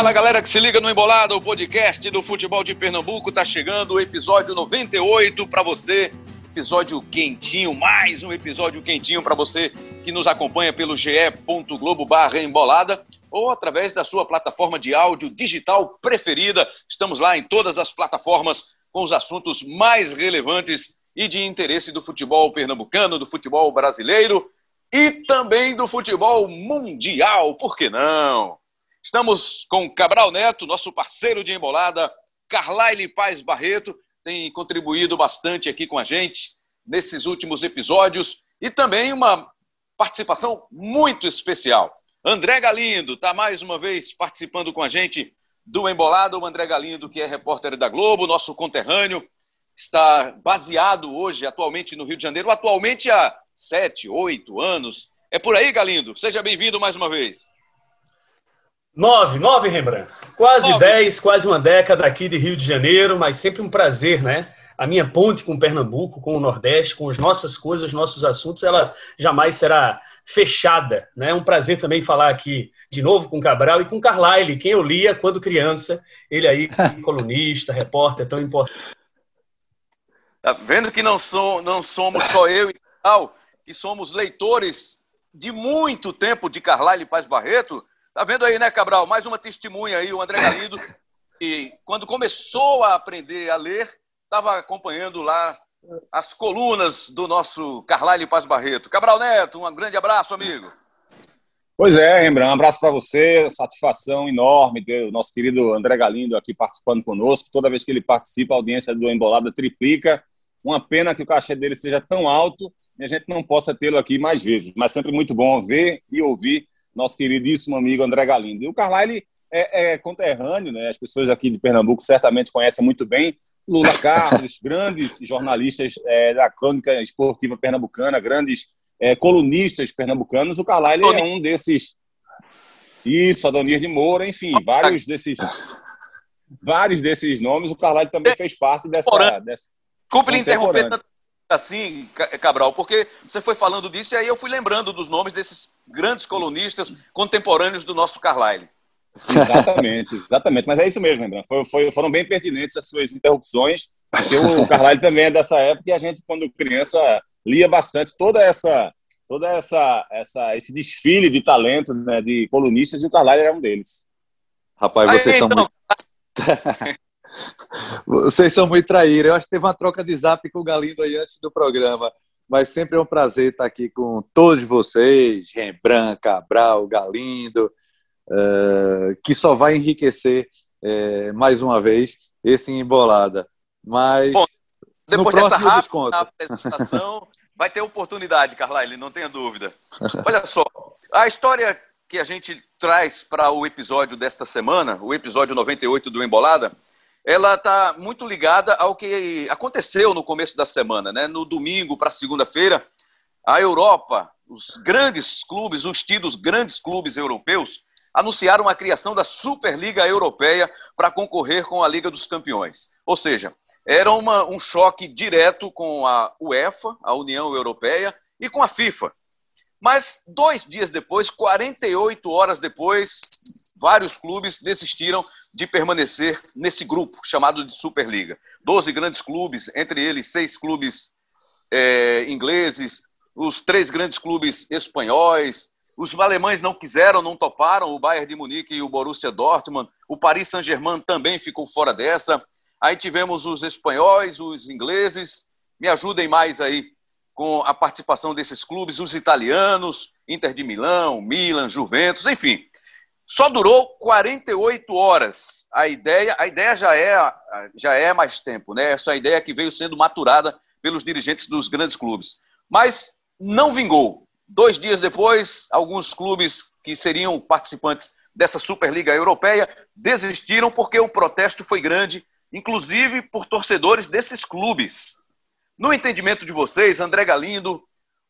Fala galera que se liga no Embolada, o podcast do futebol de Pernambuco tá chegando, o episódio 98 para você, episódio quentinho, mais um episódio quentinho para você que nos acompanha pelo ge.globo/embolada ou através da sua plataforma de áudio digital preferida. Estamos lá em todas as plataformas com os assuntos mais relevantes e de interesse do futebol pernambucano, do futebol brasileiro e também do futebol mundial, por que não? Estamos com Cabral Neto, nosso parceiro de embolada, Carlyle Paz Barreto, tem contribuído bastante aqui com a gente nesses últimos episódios e também uma participação muito especial. André Galindo está mais uma vez participando com a gente do Embolada. O André Galindo, que é repórter da Globo, nosso conterrâneo, está baseado hoje, atualmente, no Rio de Janeiro, atualmente há sete, oito anos. É por aí, Galindo. Seja bem-vindo mais uma vez. Nove, nove, Rembrandt. Quase nove. dez, quase uma década aqui de Rio de Janeiro, mas sempre um prazer, né? A minha ponte com Pernambuco, com o Nordeste, com as nossas coisas, nossos assuntos, ela jamais será fechada, né? É um prazer também falar aqui de novo com Cabral e com Carlyle, quem eu lia quando criança, ele aí colunista, repórter, tão importante. Tá vendo que não, sou, não somos só eu e tal, que somos leitores de muito tempo de Carlyle Paz Barreto, Tá vendo aí, né, Cabral? Mais uma testemunha aí, o André Galindo. E quando começou a aprender a ler, estava acompanhando lá as colunas do nosso Carlyle Paz Barreto. Cabral Neto, um grande abraço, amigo. Pois é, Rembrandt, um abraço para você, satisfação enorme ter o nosso querido André Galindo aqui participando conosco. Toda vez que ele participa, a audiência do Embolada triplica. Uma pena que o cachê dele seja tão alto e a gente não possa tê-lo aqui mais vezes, mas sempre muito bom ver e ouvir nosso queridíssimo amigo André Galindo. E o Carlyle é, é conterrâneo, né? as pessoas aqui de Pernambuco certamente conhecem muito bem. Lula Carlos, grandes jornalistas é, da crônica esportiva pernambucana, grandes é, colunistas pernambucanos. O Carlyle é um desses. Isso, Adonir de Moura, enfim, vários desses. Vários desses nomes, o Carlyle também fez parte dessa. dessa Desculpe lhe interromper assim, Cabral, porque você foi falando disso e aí eu fui lembrando dos nomes desses grandes colunistas contemporâneos do nosso Carlyle. Exatamente, exatamente. Mas é isso mesmo, Lembrando. Foi, foi, foram bem pertinentes as suas interrupções, porque o Carlyle também é dessa época e a gente, quando criança, lia bastante toda essa toda essa, essa esse desfile de talento né, de colunistas e o Carlyle era um deles. Rapaz, vocês aí, são então... muito... Vocês são muito traíros. Eu acho que teve uma troca de zap com o Galindo aí antes do programa. Mas sempre é um prazer estar aqui com todos vocês, Rembrandt, Cabral, Galindo, uh, que só vai enriquecer uh, mais uma vez esse embolada. Mas Bom, depois dessa rápida apresentação, vai ter oportunidade, Carlyle, não tenha dúvida. Olha só, a história que a gente traz para o episódio desta semana, o episódio 98 do Embolada, ela está muito ligada ao que aconteceu no começo da semana, né? No domingo para segunda-feira, a Europa, os grandes clubes, os tidos grandes clubes europeus, anunciaram a criação da Superliga Europeia para concorrer com a Liga dos Campeões. Ou seja, era uma, um choque direto com a UEFA, a União Europeia, e com a FIFA. Mas dois dias depois, 48 horas depois, vários clubes desistiram de permanecer nesse grupo chamado de Superliga. Doze grandes clubes, entre eles seis clubes é, ingleses, os três grandes clubes espanhóis. Os alemães não quiseram, não toparam, o Bayern de Munique e o Borussia Dortmund. O Paris Saint-Germain também ficou fora dessa. Aí tivemos os espanhóis, os ingleses. Me ajudem mais aí com a participação desses clubes, os italianos, Inter de Milão, Milan, Juventus, enfim. Só durou 48 horas. A ideia, a ideia já é já é mais tempo, né? Essa ideia que veio sendo maturada pelos dirigentes dos grandes clubes. Mas não vingou. Dois dias depois, alguns clubes que seriam participantes dessa Superliga Europeia desistiram porque o protesto foi grande, inclusive por torcedores desses clubes. No entendimento de vocês, André Galindo,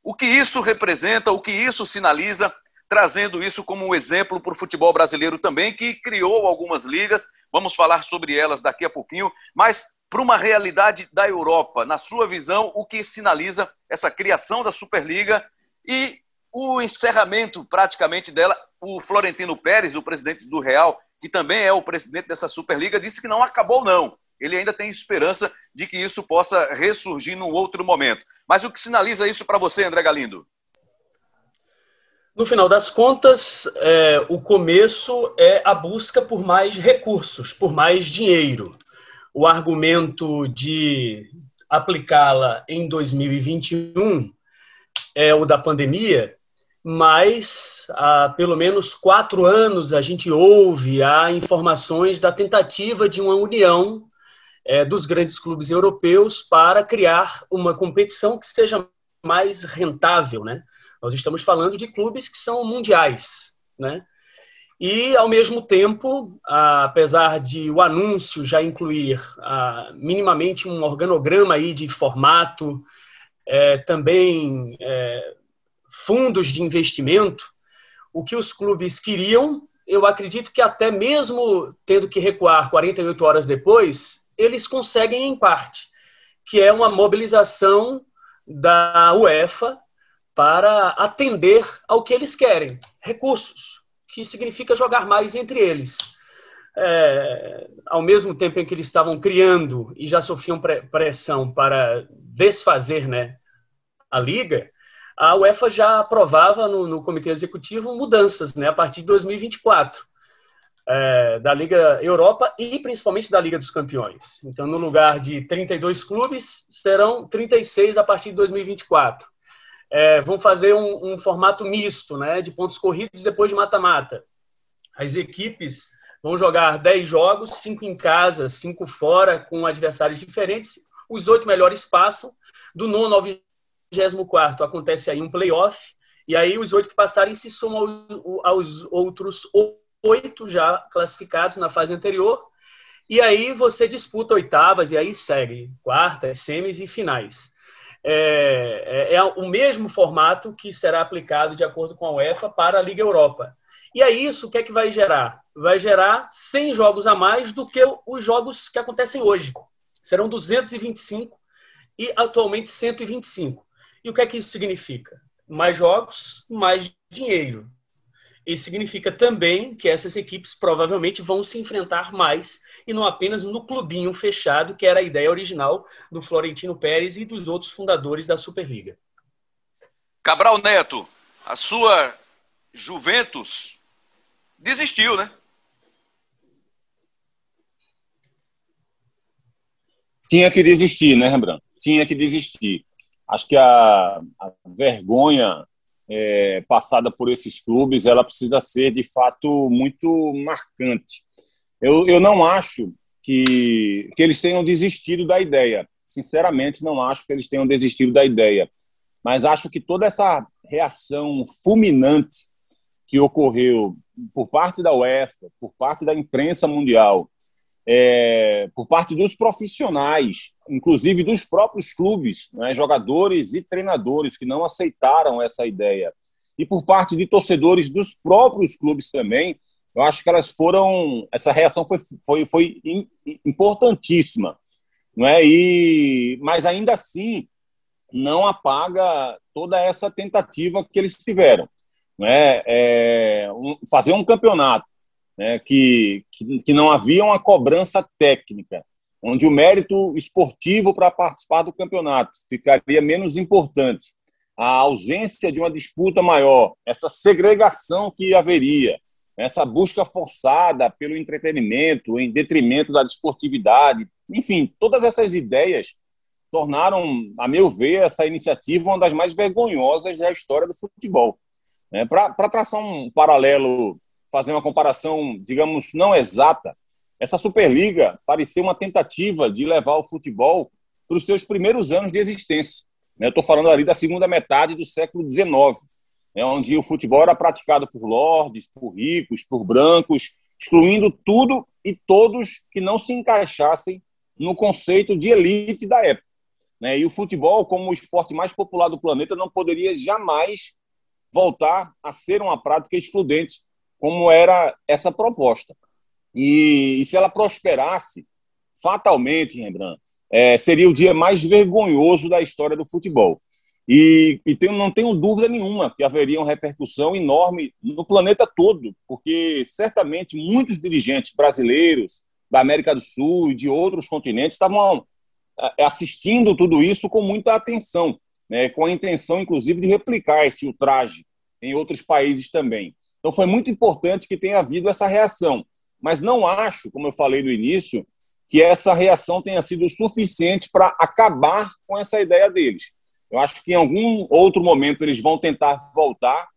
o que isso representa, o que isso sinaliza trazendo isso como um exemplo para o futebol brasileiro também, que criou algumas ligas, vamos falar sobre elas daqui a pouquinho, mas para uma realidade da Europa, na sua visão, o que sinaliza essa criação da Superliga e o encerramento praticamente dela. O Florentino Pérez, o presidente do Real, que também é o presidente dessa Superliga, disse que não acabou, não. Ele ainda tem esperança de que isso possa ressurgir num outro momento. Mas o que sinaliza isso para você, André Galindo? No final das contas, é, o começo é a busca por mais recursos, por mais dinheiro. O argumento de aplicá-la em 2021 é o da pandemia, mas há pelo menos quatro anos a gente ouve há informações da tentativa de uma união é, dos grandes clubes europeus para criar uma competição que seja mais rentável, né? Nós estamos falando de clubes que são mundiais, né? E, ao mesmo tempo, apesar de o anúncio já incluir ah, minimamente um organograma aí de formato, é, também é, fundos de investimento, o que os clubes queriam, eu acredito que até mesmo tendo que recuar 48 horas depois, eles conseguem em parte, que é uma mobilização da UEFA para atender ao que eles querem, recursos, que significa jogar mais entre eles. É, ao mesmo tempo em que eles estavam criando e já sofriam pressão para desfazer né, a liga, a UEFA já aprovava no, no comitê executivo mudanças né, a partir de 2024 é, da Liga Europa e principalmente da Liga dos Campeões. Então, no lugar de 32 clubes, serão 36 a partir de 2024 é, vão fazer um, um, formato misto, né, de pontos corridos depois de mata-mata. As equipes vão jogar 10 jogos, 5 em casa, 5 fora, com adversários diferentes. Os oito melhores passam. Do nono ao 24 acontece aí um playoff. E aí os oito que passarem se somam aos outros oito já classificados na fase anterior. E aí você disputa oitavas e aí segue quartas, semis e finais é, é, é, o mesmo formato que será aplicado de acordo com a UEFA para a Liga Europa. E aí isso o que é que vai gerar? Vai gerar 100 jogos a mais do que os jogos que acontecem hoje. Serão 225 e atualmente 125. E o que é que isso significa? Mais jogos, mais dinheiro. Isso significa também que essas equipes provavelmente vão se enfrentar mais e não apenas no clubinho fechado, que era a ideia original do Florentino Pérez e dos outros fundadores da Superliga. Cabral Neto, a sua Juventus desistiu, né? Tinha que desistir, né, Rembrandt? Tinha que desistir. Acho que a, a vergonha é, passada por esses clubes, ela precisa ser de fato muito marcante. Eu, eu não acho que, que eles tenham desistido da ideia. Sinceramente, não acho que eles tenham desistido da ideia. Mas acho que toda essa reação fulminante que ocorreu por parte da UEFA, por parte da imprensa mundial, é, por parte dos profissionais, inclusive dos próprios clubes, né, jogadores e treinadores que não aceitaram essa ideia, e por parte de torcedores dos próprios clubes também, eu acho que elas foram. Essa reação foi, foi, foi importantíssima. Não é? e, mas ainda assim, não apaga toda essa tentativa que eles tiveram. Não é? é um, fazer um campeonato né, que, que, que não havia uma cobrança técnica, onde o mérito esportivo para participar do campeonato ficaria menos importante, a ausência de uma disputa maior, essa segregação que haveria, essa busca forçada pelo entretenimento em detrimento da desportividade, enfim, todas essas ideias tornaram, a meu ver, essa iniciativa uma das mais vergonhosas da história do futebol. É, Para traçar um paralelo fazer uma comparação, digamos, não exata, essa Superliga parecia uma tentativa de levar o futebol para os seus primeiros anos de existência. Né? Eu estou falando ali da segunda metade do século XIX, né? onde o futebol era praticado por lordes, por ricos, por brancos, excluindo tudo e todos que não se encaixassem no conceito de elite da época. Né? E o futebol, como o esporte mais popular do planeta, não poderia jamais voltar a ser uma prática excludente como era essa proposta. E, e se ela prosperasse, fatalmente, Rembrandt, é, seria o dia mais vergonhoso da história do futebol. E, e tenho, não tenho dúvida nenhuma que haveria uma repercussão enorme no planeta todo, porque certamente muitos dirigentes brasileiros, da América do Sul e de outros continentes estavam é, assistindo tudo isso com muita atenção, né, com a intenção, inclusive, de replicar esse ultraje em outros países também. Então, foi muito importante que tenha havido essa reação. Mas não acho, como eu falei no início, que essa reação tenha sido suficiente para acabar com essa ideia deles. Eu acho que em algum outro momento eles vão tentar voltar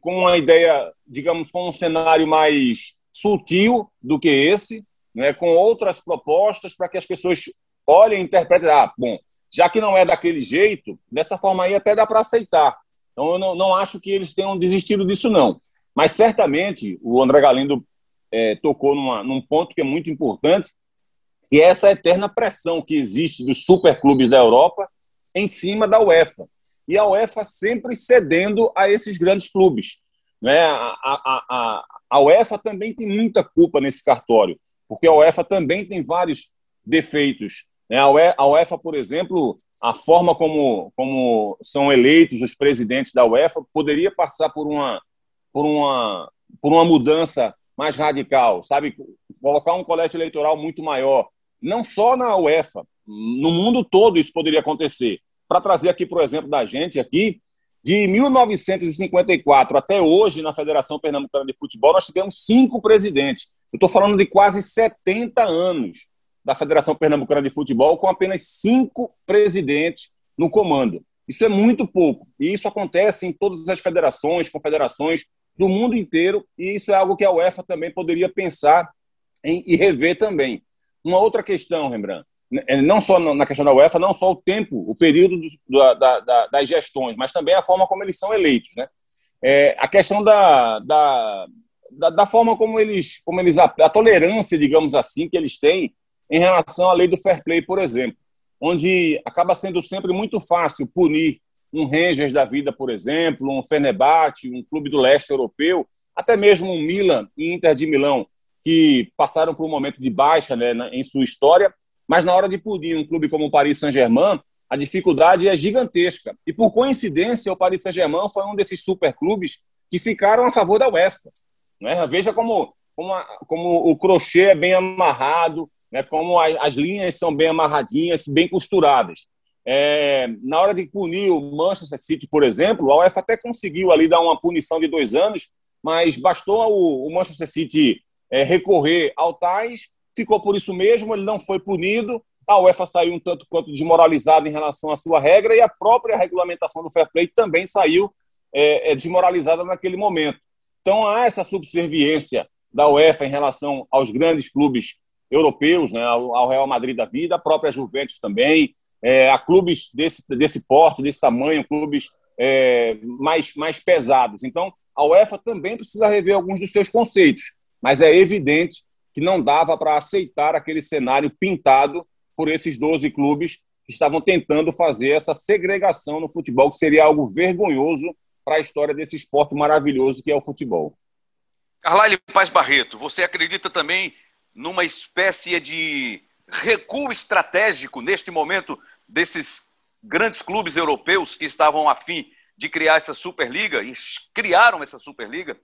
com uma ideia, digamos, com um cenário mais sutil do que esse, né, com outras propostas para que as pessoas olhem e interpretem. Ah, bom, já que não é daquele jeito, dessa forma aí até dá para aceitar. Então eu não, não acho que eles tenham desistido disso, não. Mas certamente o André Galindo é, tocou numa, num ponto que é muito importante, que é essa eterna pressão que existe dos superclubes da Europa em cima da UEFA. E a UEFA sempre cedendo a esses grandes clubes. Né? A, a, a, a UEFA também tem muita culpa nesse cartório, porque a UEFA também tem vários defeitos. Né? A UEFA, por exemplo, a forma como, como são eleitos os presidentes da UEFA poderia passar por uma, por uma, por uma mudança mais radical, sabe? Colocar um colégio eleitoral muito maior. Não só na UEFA, no mundo todo isso poderia acontecer. Para trazer aqui, por exemplo, da gente aqui, de 1954 até hoje, na Federação Pernambucana de Futebol, nós tivemos cinco presidentes. Eu estou falando de quase 70 anos da Federação Pernambucana de Futebol, com apenas cinco presidentes no comando. Isso é muito pouco. E isso acontece em todas as federações, confederações do mundo inteiro, e isso é algo que a UEFA também poderia pensar em, e rever também. Uma outra questão, Rembrandt, é, não só na questão da UEFA, não só o tempo, o período do, da, da, das gestões, mas também a forma como eles são eleitos. Né? É, a questão da, da, da, forma como eles, como eles a, tolerância, digamos assim, que eles têm em relação à lei do fair play, por exemplo, onde acaba sendo sempre muito fácil punir um Rangers da vida, por exemplo, um Fenerbahçe, um clube do leste europeu, até mesmo um Milan e Inter de Milão, que passaram por um momento de baixa né, em sua história, mas na hora de punir um clube como o Paris Saint-Germain, a dificuldade é gigantesca. E por coincidência, o Paris Saint-Germain foi um desses superclubes que ficaram a favor da UEFA. Né? Veja como, como, a, como o crochê é bem amarrado, né? como a, as linhas são bem amarradinhas, bem costuradas. É, na hora de punir o Manchester City, por exemplo, a UEFA até conseguiu ali dar uma punição de dois anos, mas bastou o, o Manchester City é, recorrer ao Tais, ficou por isso mesmo, ele não foi punido, a UEFA saiu um tanto quanto desmoralizada em relação à sua regra e a própria regulamentação do fair play também saiu é, é, desmoralizada naquele momento. Então há essa subserviência da UEFA em relação aos grandes clubes europeus, né, ao Real Madrid da vida, a própria Juventus também, é, a clubes desse, desse porte, desse tamanho, clubes é, mais, mais pesados. Então, a UEFA também precisa rever alguns dos seus conceitos mas é evidente que não dava para aceitar aquele cenário pintado por esses 12 clubes que estavam tentando fazer essa segregação no futebol, que seria algo vergonhoso para a história desse esporte maravilhoso que é o futebol. Carlyle Paz Barreto, você acredita também numa espécie de recuo estratégico neste momento desses grandes clubes europeus que estavam afim de criar essa Superliga e criaram essa Superliga?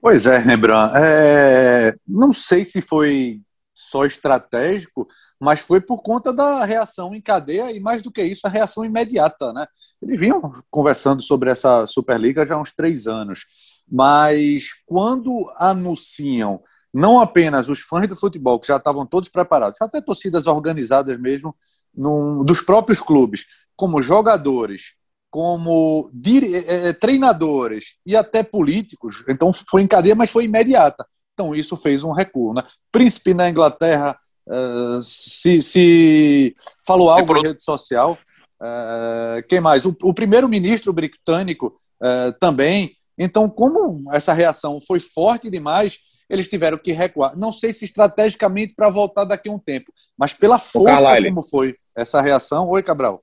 Pois é, Rembrandt. É, não sei se foi só estratégico, mas foi por conta da reação em cadeia e, mais do que isso, a reação imediata. Né? Eles vinham conversando sobre essa Superliga já há uns três anos, mas quando anunciam não apenas os fãs do futebol, que já estavam todos preparados, até torcidas organizadas mesmo, num, dos próprios clubes, como jogadores, como dire... É, treinadores e até políticos. Então foi em cadeia, mas foi imediata. Então isso fez um recuo. Né? Príncipe na Inglaterra uh, se, se, falou algo na rede social. Uh, quem mais? O, o primeiro-ministro britânico uh, também. Então, como essa reação foi forte demais, eles tiveram que recuar. Não sei se estrategicamente para voltar daqui a um tempo, mas pela força como foi essa reação. Oi, Cabral.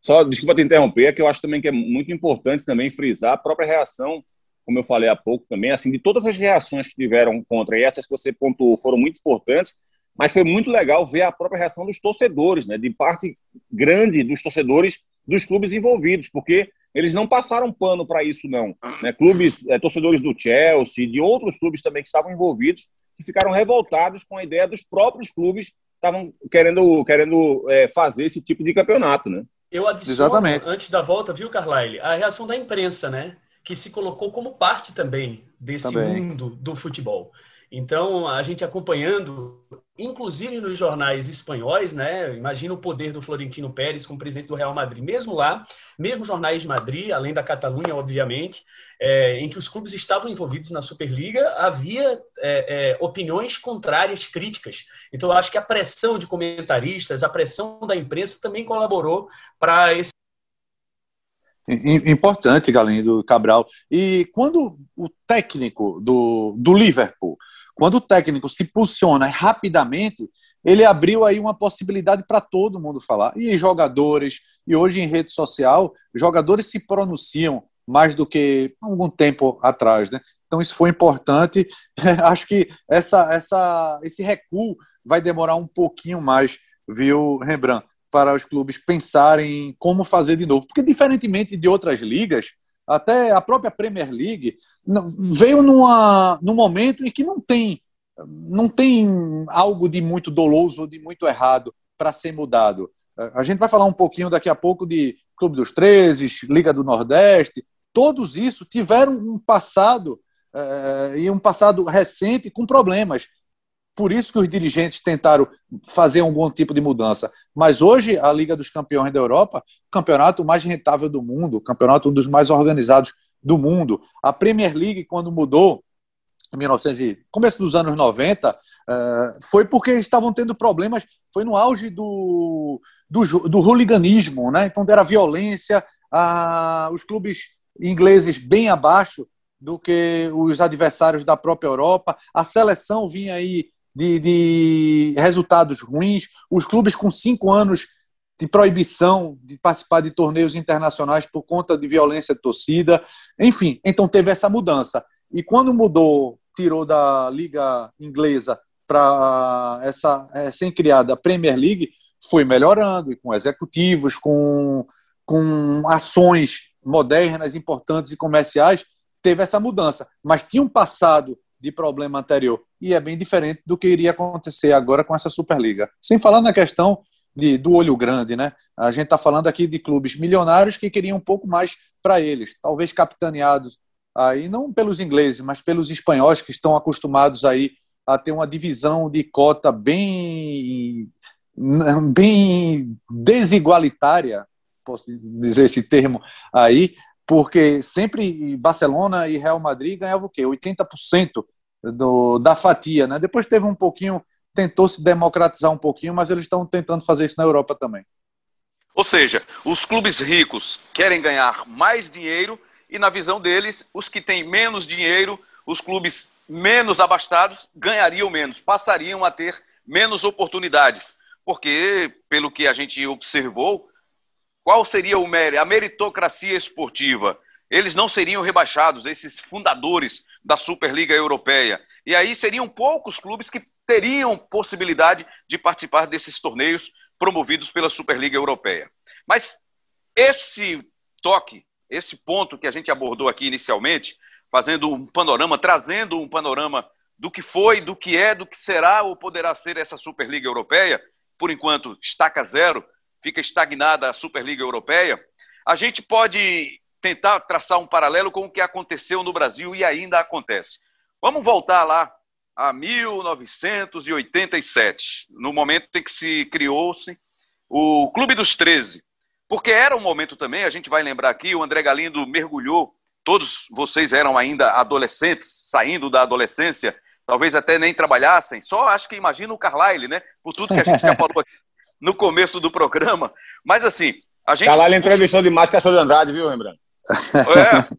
Só, desculpa te interromper, é que eu acho também que é muito importante também frisar a própria reação, como eu falei há pouco também, assim, de todas as reações que tiveram contra, e essas que você pontuou foram muito importantes, mas foi muito legal ver a própria reação dos torcedores, né, de parte grande dos torcedores dos clubes envolvidos, porque eles não passaram pano para isso, não. Né? Clubes, é, torcedores do Chelsea, de outros clubes também que estavam envolvidos, que ficaram revoltados com a ideia dos próprios clubes estavam querendo, querendo é, fazer esse tipo de campeonato, né? Eu adiciono, Exatamente. antes da volta, viu, Carlyle, a reação da imprensa, né? Que se colocou como parte também desse também. mundo do futebol. Então, a gente acompanhando, inclusive nos jornais espanhóis, né? Imagina o poder do Florentino Pérez como presidente do Real Madrid, mesmo lá, mesmo jornais de Madrid, além da Catalunha, obviamente, é, em que os clubes estavam envolvidos na Superliga, havia é, é, opiniões contrárias, críticas. Então, eu acho que a pressão de comentaristas, a pressão da imprensa também colaborou para esse Importante, Galindo Cabral. E quando o técnico do, do Liverpool quando o técnico se posiciona rapidamente, ele abriu aí uma possibilidade para todo mundo falar. E jogadores, e hoje em rede social, jogadores se pronunciam mais do que algum tempo atrás, né? Então isso foi importante. Acho que essa, essa, esse recuo vai demorar um pouquinho mais, viu, Rembrandt, para os clubes pensarem como fazer de novo. Porque diferentemente de outras ligas, até a própria Premier League, veio numa, num momento em que não tem, não tem algo de muito doloso ou de muito errado para ser mudado. A gente vai falar um pouquinho daqui a pouco de Clube dos 13, Liga do Nordeste, todos isso tiveram um passado é, e um passado recente com problemas. Por isso que os dirigentes tentaram fazer algum tipo de mudança. Mas hoje, a Liga dos Campeões da Europa, campeonato mais rentável do mundo, campeonato um dos mais organizados do mundo. A Premier League, quando mudou, em 1900, começo dos anos 90, eh, foi porque estavam tendo problemas, foi no auge do, do, do hooliganismo, né? então era violência, os clubes ingleses bem abaixo do que os adversários da própria Europa, a seleção vinha aí de, de resultados ruins, os clubes com cinco anos de proibição de participar de torneios internacionais por conta de violência de torcida. Enfim, então teve essa mudança. E quando mudou, tirou da Liga Inglesa para essa recém-criada Premier League, foi melhorando, e com executivos, com, com ações modernas, importantes e comerciais, teve essa mudança. Mas tinha um passado de problema anterior. E é bem diferente do que iria acontecer agora com essa Superliga. Sem falar na questão de, do olho grande, né? A gente está falando aqui de clubes milionários que queriam um pouco mais para eles, talvez capitaneados aí não pelos ingleses, mas pelos espanhóis que estão acostumados aí a ter uma divisão de cota bem bem desigualitária, posso dizer esse termo aí, porque sempre Barcelona e Real Madrid ganhavam o quê? 80% do, da fatia, né? Depois teve um pouquinho tentou se democratizar um pouquinho, mas eles estão tentando fazer isso na Europa também. Ou seja, os clubes ricos querem ganhar mais dinheiro e, na visão deles, os que têm menos dinheiro, os clubes menos abastados, ganhariam menos, passariam a ter menos oportunidades. Porque, pelo que a gente observou, qual seria? A meritocracia esportiva. Eles não seriam rebaixados, esses fundadores da Superliga Europeia. E aí seriam poucos clubes que teriam possibilidade de participar desses torneios promovidos pela Superliga Europeia. Mas esse toque, esse ponto que a gente abordou aqui inicialmente, fazendo um panorama, trazendo um panorama do que foi, do que é, do que será ou poderá ser essa Superliga Europeia, por enquanto estaca zero, fica estagnada a Superliga Europeia, a gente pode tentar traçar um paralelo com o que aconteceu no Brasil e ainda acontece. Vamos voltar lá a 1987, no momento em que se criou-se o Clube dos 13. Porque era um momento também, a gente vai lembrar aqui, o André Galindo mergulhou, todos vocês eram ainda adolescentes, saindo da adolescência, talvez até nem trabalhassem, só acho que imagina o Carlyle, né? Por tudo que a gente já falou aqui no começo do programa. Mas assim, a gente. Carlyle entrevistou demais que a de Andrade, viu, Rembrandt? É,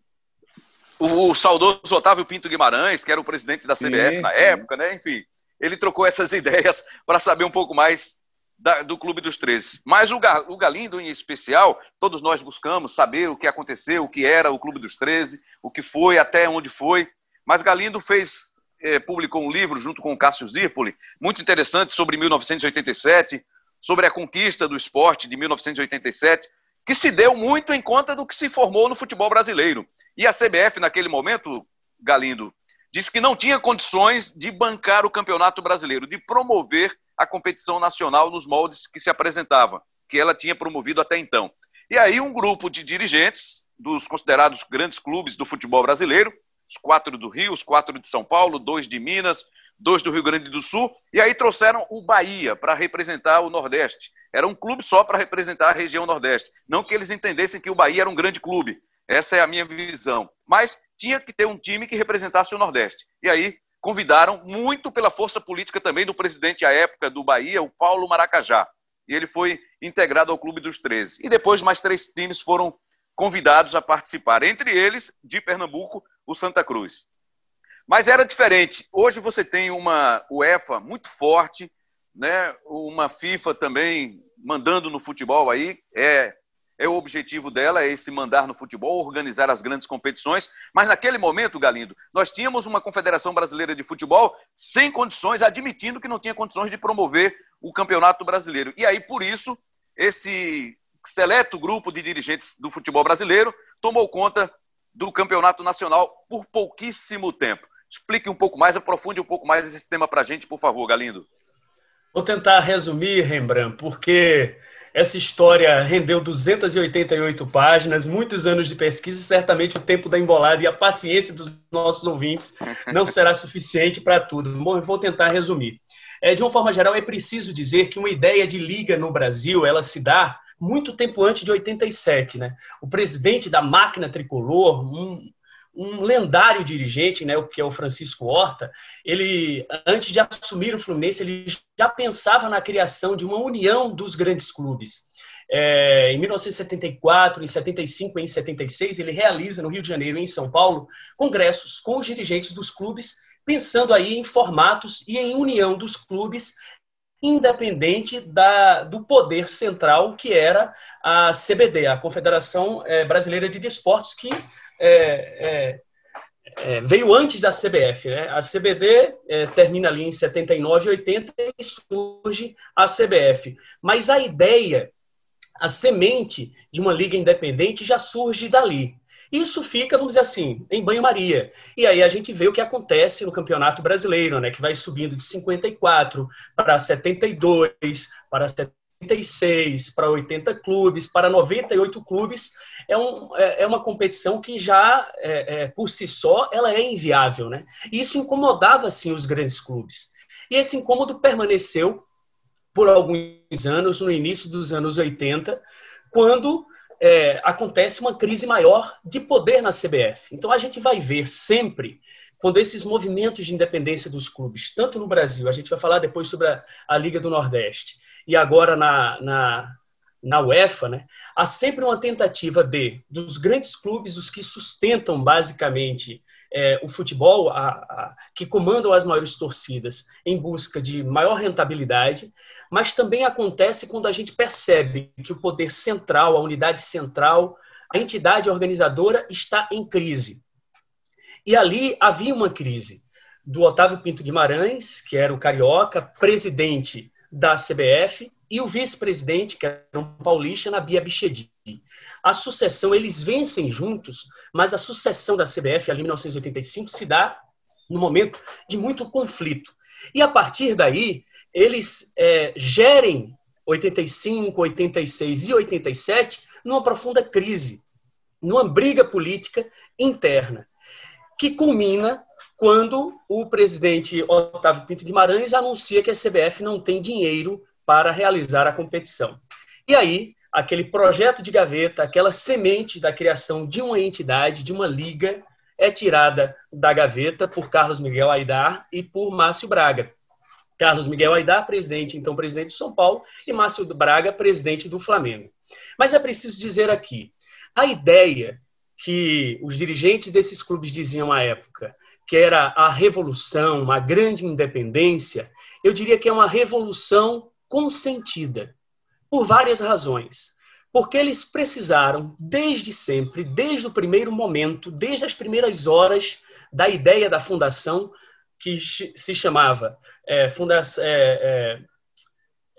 o, saudoso Otávio Pinto Guimarães, que era o presidente da CBF sim, na época, né? Enfim, ele trocou essas ideias para saber um pouco mais da, do Clube dos 13. Mas o, o Galindo, em especial, todos nós buscamos saber o que aconteceu, o que era o Clube dos 13, o que foi, até onde foi. Mas Galindo fez, é, publicou um livro junto com o Cássio Zirpoli, muito interessante sobre 1987, sobre a conquista do esporte de 1987, que se deu muito em conta do que se formou no futebol brasileiro. E a CBF, naquele momento, Galindo, disse que não tinha condições de bancar o Campeonato Brasileiro, de promover a competição nacional nos moldes que se apresentava, que ela tinha promovido até então. E aí um grupo de dirigentes dos considerados grandes clubes do futebol brasileiro, os quatro do Rio, os quatro de São Paulo, dois de Minas, dois do Rio Grande do Sul, e aí trouxeram o Bahia para representar o Nordeste. Era um clube só para representar a região Nordeste. Não que eles entendessem que o Bahia era um grande clube. Essa é a minha visão. Mas tinha que ter um time que representasse o Nordeste. E aí convidaram, muito pela força política também do presidente à época do Bahia, o Paulo Maracajá. E ele foi integrado ao Clube dos 13. E depois mais três times foram convidados a participar, entre eles, de Pernambuco, o Santa Cruz. Mas era diferente. Hoje você tem uma UEFA muito forte, né? uma FIFA também mandando no futebol aí. É, é o objetivo dela, é esse mandar no futebol, organizar as grandes competições. Mas naquele momento, Galindo, nós tínhamos uma Confederação Brasileira de Futebol sem condições, admitindo que não tinha condições de promover o Campeonato Brasileiro. E aí, por isso, esse seleto grupo de dirigentes do futebol brasileiro tomou conta do Campeonato Nacional por pouquíssimo tempo. Explique um pouco mais, aprofunde um pouco mais esse tema para a gente, por favor, Galindo. Vou tentar resumir, Rembrandt, porque essa história rendeu 288 páginas, muitos anos de pesquisa e certamente o tempo da embolada e a paciência dos nossos ouvintes não será suficiente para tudo. Bom, vou tentar resumir. É, de uma forma geral, é preciso dizer que uma ideia de liga no Brasil, ela se dá muito tempo antes de 87, né? O presidente da máquina tricolor, um, um lendário dirigente, né, que é o Francisco Horta, ele antes de assumir o Fluminense, ele já pensava na criação de uma união dos grandes clubes. É, em 1974, em 75 e em 76, ele realiza no Rio de Janeiro e em São Paulo congressos com os dirigentes dos clubes, pensando aí em formatos e em união dos clubes independente da, do poder central que era a CBD, a Confederação é, Brasileira de Desportos, que é, é, é, veio antes da CBF. Né? A CBD é, termina ali em 79 e 80 e surge a CBF. Mas a ideia, a semente de uma liga independente já surge dali. Isso fica, vamos dizer assim, em banho-maria. E aí a gente vê o que acontece no Campeonato Brasileiro, né, que vai subindo de 54 para 72, para 76, para 80 clubes, para 98 clubes, é, um, é, é uma competição que já, é, é, por si só, ela é inviável. Né? E isso incomodava, assim, os grandes clubes. E esse incômodo permaneceu por alguns anos, no início dos anos 80, quando é, acontece uma crise maior de poder na CBF. Então a gente vai ver sempre quando esses movimentos de independência dos clubes, tanto no Brasil, a gente vai falar depois sobre a, a Liga do Nordeste, e agora na, na, na UEFA, né, há sempre uma tentativa de, dos grandes clubes, dos que sustentam basicamente é, o futebol, a, a, que comandam as maiores torcidas, em busca de maior rentabilidade, mas também acontece quando a gente percebe que o poder central, a unidade central, a entidade organizadora está em crise. E ali havia uma crise do Otávio Pinto Guimarães, que era o carioca, presidente da CBF, e o vice-presidente, que era um paulista, na Bia Bichedi. A sucessão, eles vencem juntos, mas a sucessão da CBF, ali em 1985, se dá no momento de muito conflito. E a partir daí, eles é, gerem 85, 86 e 87 numa profunda crise, numa briga política interna, que culmina quando o presidente Otávio Pinto Guimarães anuncia que a CBF não tem dinheiro para realizar a competição. E aí, aquele projeto de gaveta, aquela semente da criação de uma entidade, de uma liga, é tirada da gaveta por Carlos Miguel Aidar e por Márcio Braga. Carlos Miguel Aidar, presidente, então presidente de São Paulo, e Márcio Braga, presidente do Flamengo. Mas é preciso dizer aqui, a ideia que os dirigentes desses clubes diziam à época, que era a revolução, uma grande independência, eu diria que é uma revolução consentida, por várias razões. Porque eles precisaram, desde sempre, desde o primeiro momento, desde as primeiras horas da ideia da fundação, que se chamava é, funda é, é,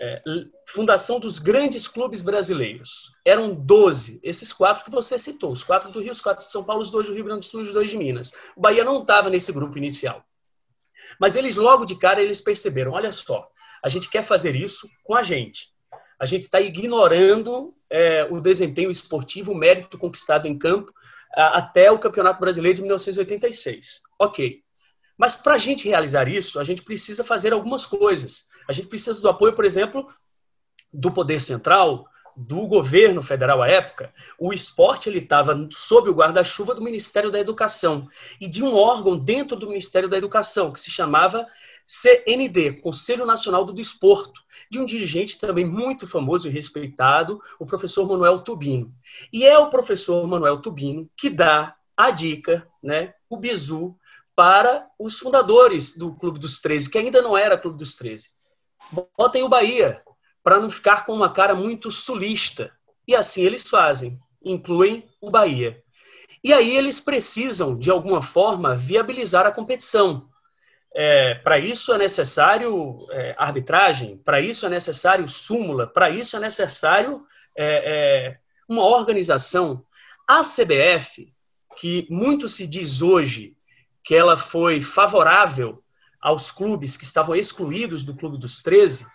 é, fundação dos grandes clubes brasileiros. Eram 12, esses quatro que você citou, os quatro do Rio, os quatro de São Paulo, os dois do Rio Grande do Sul, os dois de Minas. O Bahia não estava nesse grupo inicial. Mas eles logo de cara eles perceberam, olha só, a gente quer fazer isso com a gente. A gente está ignorando é, o desempenho esportivo, o mérito conquistado em campo a, até o Campeonato Brasileiro de 1986. Ok. Mas para a gente realizar isso, a gente precisa fazer algumas coisas. A gente precisa do apoio, por exemplo, do Poder Central, do governo federal à época, o esporte ele estava sob o guarda-chuva do Ministério da Educação e de um órgão dentro do Ministério da Educação que se chamava CND, Conselho Nacional do Desporto, de um dirigente também muito famoso e respeitado, o professor Manuel Tubino. E é o professor Manuel Tubino que dá a dica, né, o bizu para os fundadores do Clube dos 13, que ainda não era Clube dos 13. Botem o Bahia, para não ficar com uma cara muito sulista. E assim eles fazem, incluem o Bahia. E aí eles precisam, de alguma forma, viabilizar a competição. É, para isso é necessário é, arbitragem, para isso é necessário súmula, para isso é necessário é, é uma organização. A CBF, que muito se diz hoje que ela foi favorável aos clubes que estavam excluídos do Clube dos 13,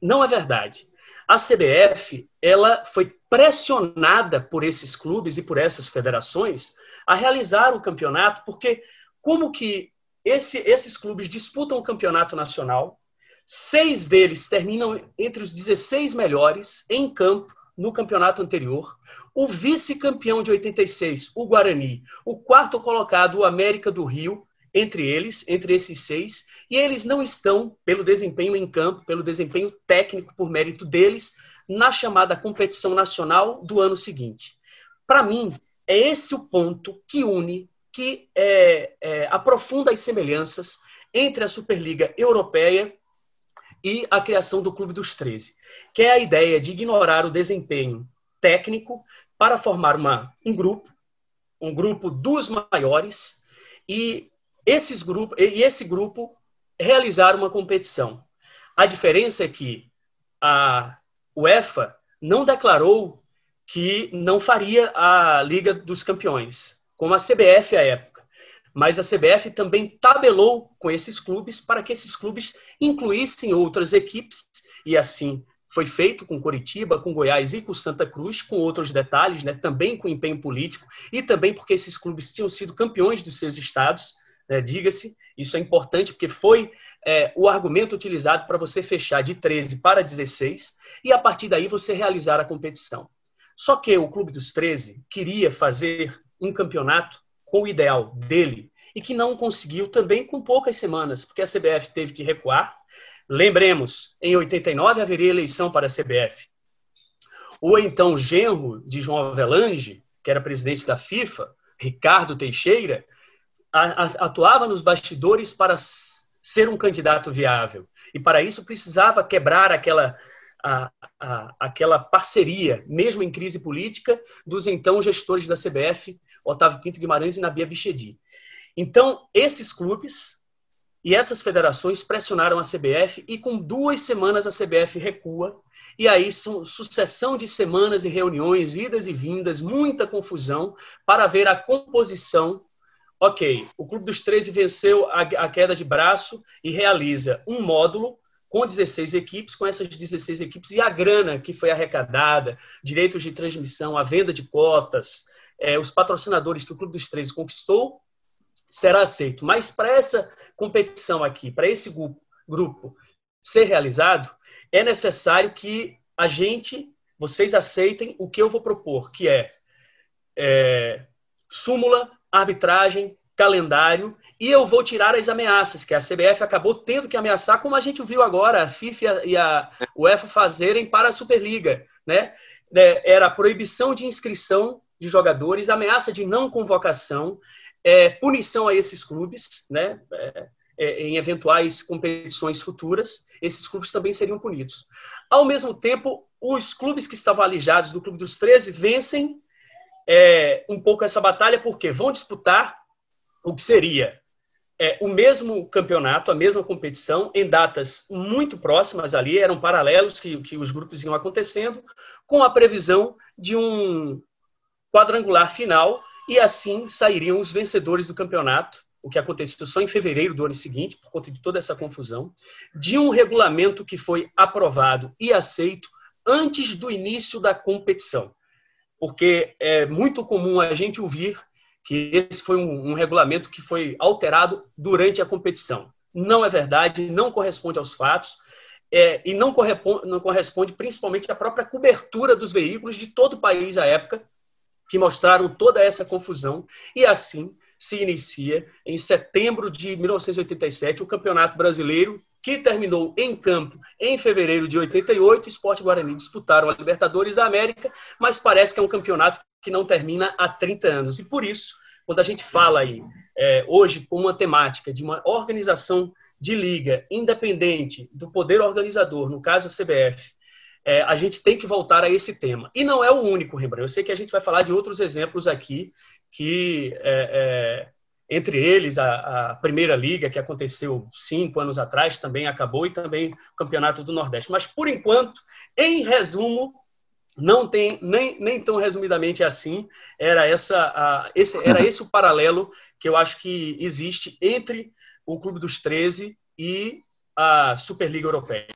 não é verdade. A CBF ela foi pressionada por esses clubes e por essas federações a realizar o campeonato, porque como que esse, esses clubes disputam o campeonato nacional, seis deles terminam entre os 16 melhores em campo no campeonato anterior. O vice-campeão de 86, o Guarani, o quarto colocado, o América do Rio, entre eles, entre esses seis, e eles não estão, pelo desempenho em campo, pelo desempenho técnico, por mérito deles, na chamada competição nacional do ano seguinte. Para mim, é esse o ponto que une, que é, é, aprofunda as semelhanças entre a Superliga Europeia e a criação do Clube dos 13, que é a ideia de ignorar o desempenho técnico para formar uma, um grupo, um grupo dos maiores, e esses grupos, e esse grupo realizar uma competição. A diferença é que a UEFA não declarou que não faria a Liga dos Campeões, como a CBF à época. Mas a CBF também tabelou com esses clubes para que esses clubes incluíssem outras equipes, e assim foi feito com Curitiba, com Goiás e com Santa Cruz, com outros detalhes, né, também com empenho político, e também porque esses clubes tinham sido campeões dos seus estados, né, diga-se, isso é importante porque foi é, o argumento utilizado para você fechar de 13 para 16 e a partir daí você realizar a competição. Só que o Clube dos 13 queria fazer um campeonato com o ideal dele e que não conseguiu também com poucas semanas, porque a CBF teve que recuar. Lembremos, em 89 haveria eleição para a CBF. O então genro de João Avelange, que era presidente da FIFA, Ricardo Teixeira, atuava nos bastidores para ser um candidato viável. E para isso precisava quebrar aquela, a, a, aquela parceria, mesmo em crise política, dos então gestores da CBF, Otávio Pinto Guimarães e Nabia Bichedi. Então, esses clubes e essas federações pressionaram a CBF e com duas semanas a CBF recua. E aí são sucessão de semanas e reuniões, idas e vindas, muita confusão para ver a composição ok, o Clube dos 13 venceu a, queda de braço e realiza um módulo com 16 equipes, com essas 16 equipes, e a grana que foi arrecadada, direitos de transmissão, a venda de cotas, é, os patrocinadores que o Clube dos 13 conquistou, será aceito. Mas para essa competição aqui, para esse grupo, ser realizado, é necessário que a gente, vocês aceitem o que eu vou propor, que é, é súmula arbitragem, calendário, e eu vou tirar as ameaças que a CBF acabou tendo que ameaçar, como a gente viu agora a FIFA e a UEFA fazerem para a Superliga, né? É, era a proibição de inscrição de jogadores, ameaça de não convocação, é, punição a esses clubes, né? É, é, em eventuais competições futuras, esses clubes também seriam punidos. Ao mesmo tempo, os clubes que estavam alijados do Clube dos 13 vencem é, um pouco essa batalha, porque vão disputar o que seria é, o mesmo campeonato, a mesma competição, em datas muito próximas ali, eram paralelos que, que os grupos iam acontecendo, com a previsão de um quadrangular final, e assim sairiam os vencedores do campeonato, o que aconteceu só em fevereiro do ano seguinte, por conta de toda essa confusão, de um regulamento que foi aprovado e aceito antes do início da competição. Porque é muito comum a gente ouvir que esse foi um, um regulamento que foi alterado durante a competição. Não é verdade, não corresponde aos fatos. É, e não não corresponde principalmente à própria cobertura dos veículos de todo o país à época, que mostraram toda essa confusão, e assim se inicia em setembro de 1987 o Campeonato Brasileiro, que terminou em campo em fevereiro de 88. Esporte Guarani disputaram a Libertadores da América, mas parece que é um campeonato que não termina há 30 anos. E por isso, quando a gente fala aí, é, hoje, com uma temática de uma organização de liga independente do poder organizador, no caso a CBF, é, a gente tem que voltar a esse tema. E não é o único, Rembrandt. Eu sei que a gente vai falar de outros exemplos aqui, que, é, é, entre eles, a, a, Primeira Liga, que aconteceu cinco anos atrás, também acabou, e também o Campeonato do Nordeste. Mas, por enquanto, em resumo, não tem nem, nem tão resumidamente assim. Era, essa, a, esse, era esse o paralelo que eu acho que existe entre o Clube dos 13 e a Superliga Europeia.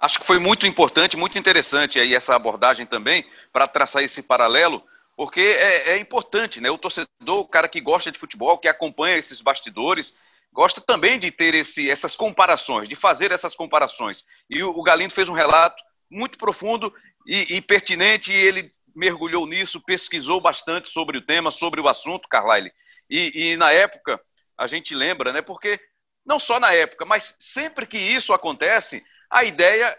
Acho que foi muito importante, muito interessante aí essa abordagem também, para traçar esse paralelo, porque é, é, importante, né? O torcedor, o cara que gosta de futebol, que acompanha esses bastidores, gosta também de ter esse, essas comparações, de fazer essas comparações. E o, Galindo fez um relato muito profundo e, e, pertinente, e ele mergulhou nisso, pesquisou bastante sobre o tema, sobre o assunto, Carlyle. E, e na época, a gente lembra, né? Porque não só na época, mas sempre que isso acontece, a ideia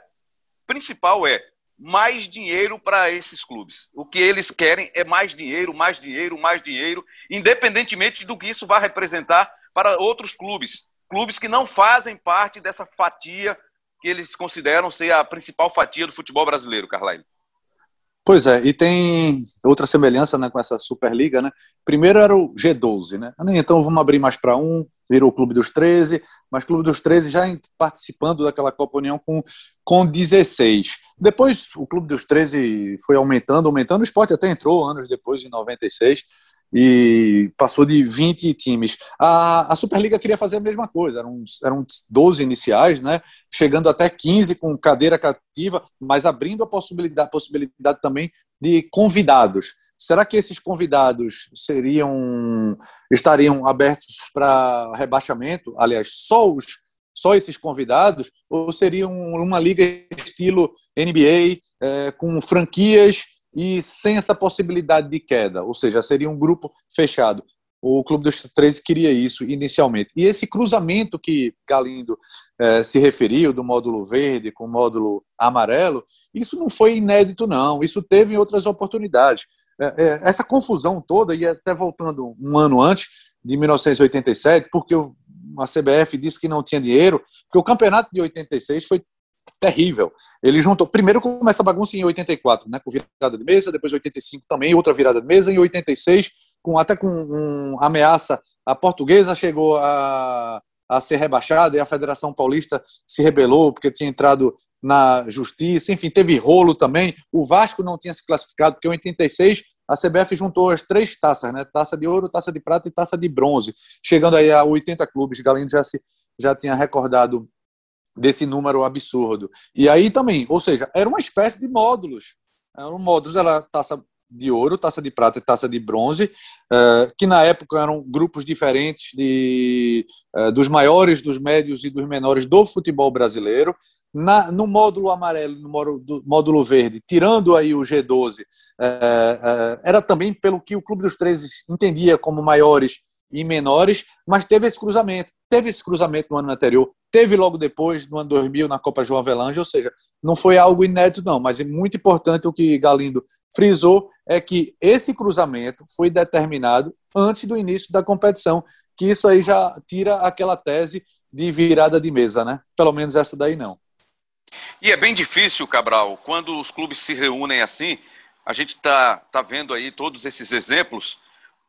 principal é mais dinheiro para esses clubes. O que eles querem é mais dinheiro, mais dinheiro, mais dinheiro, independentemente do que isso vai representar para outros clubes. Clubes que não fazem parte dessa fatia que eles consideram ser a principal fatia do futebol brasileiro, Carlyle. Pois é, e tem outra semelhança né, com essa Superliga, né? Primeiro era o G12, né? Então vamos abrir mais para um, virou o Clube dos 13, mas Clube dos 13 já participando daquela Copa União com, com 16. Depois o Clube dos 13 foi aumentando, aumentando, o esporte até entrou anos depois, em 96, e passou de 20 times. A, a Superliga queria fazer a mesma coisa, eram, eram 12 iniciais, né? chegando até 15 com cadeira cativa, mas abrindo a possibilidade, a possibilidade também de convidados. Será que esses convidados seriam estariam abertos para rebaixamento? Aliás, só os só esses convidados ou seriam uma liga estilo NBA é, com franquias e sem essa possibilidade de queda, ou seja, seria um grupo fechado. O Clube dos 13 queria isso inicialmente. E esse cruzamento que Galindo eh, se referiu, do módulo verde com o módulo amarelo, isso não foi inédito, não. Isso teve em outras oportunidades. É, é, essa confusão toda, e até voltando um ano antes, de 1987, porque a CBF disse que não tinha dinheiro, porque o campeonato de 86 foi terrível. Ele juntou. Primeiro começa a bagunça em 84, né? Com virada de mesa, depois 85 também, outra virada de mesa, em 86 com, até com ameaça. A portuguesa chegou a, a ser rebaixada e a Federação Paulista se rebelou porque tinha entrado na justiça. Enfim, teve rolo também. O Vasco não tinha se classificado, porque em 86 a CBF juntou as três taças, né? Taça de ouro, taça de prata e taça de bronze, chegando aí a 80 clubes. Galindo já, se, já tinha recordado desse número absurdo. E aí também, ou seja, era uma espécie de módulos. Eram módulos, era taça de ouro, taça de prata e taça de bronze, eh, que na época eram grupos diferentes de, eh, dos maiores, dos médios e dos menores do futebol brasileiro. Na, no módulo amarelo, no módulo, módulo verde, tirando aí o G12, eh, era também pelo que o Clube dos 13 entendia como maiores e menores, mas teve esse cruzamento. Teve esse cruzamento no ano anterior, teve logo depois, no ano 2000, na Copa João Avelange, ou seja, não foi algo inédito, não, mas é muito importante o que Galindo frisou é que esse cruzamento foi determinado antes do início da competição, que isso aí já tira aquela tese de virada de mesa, né? Pelo menos essa daí não. E é bem difícil, Cabral, quando os clubes se reúnem assim, a gente está tá vendo aí todos esses exemplos,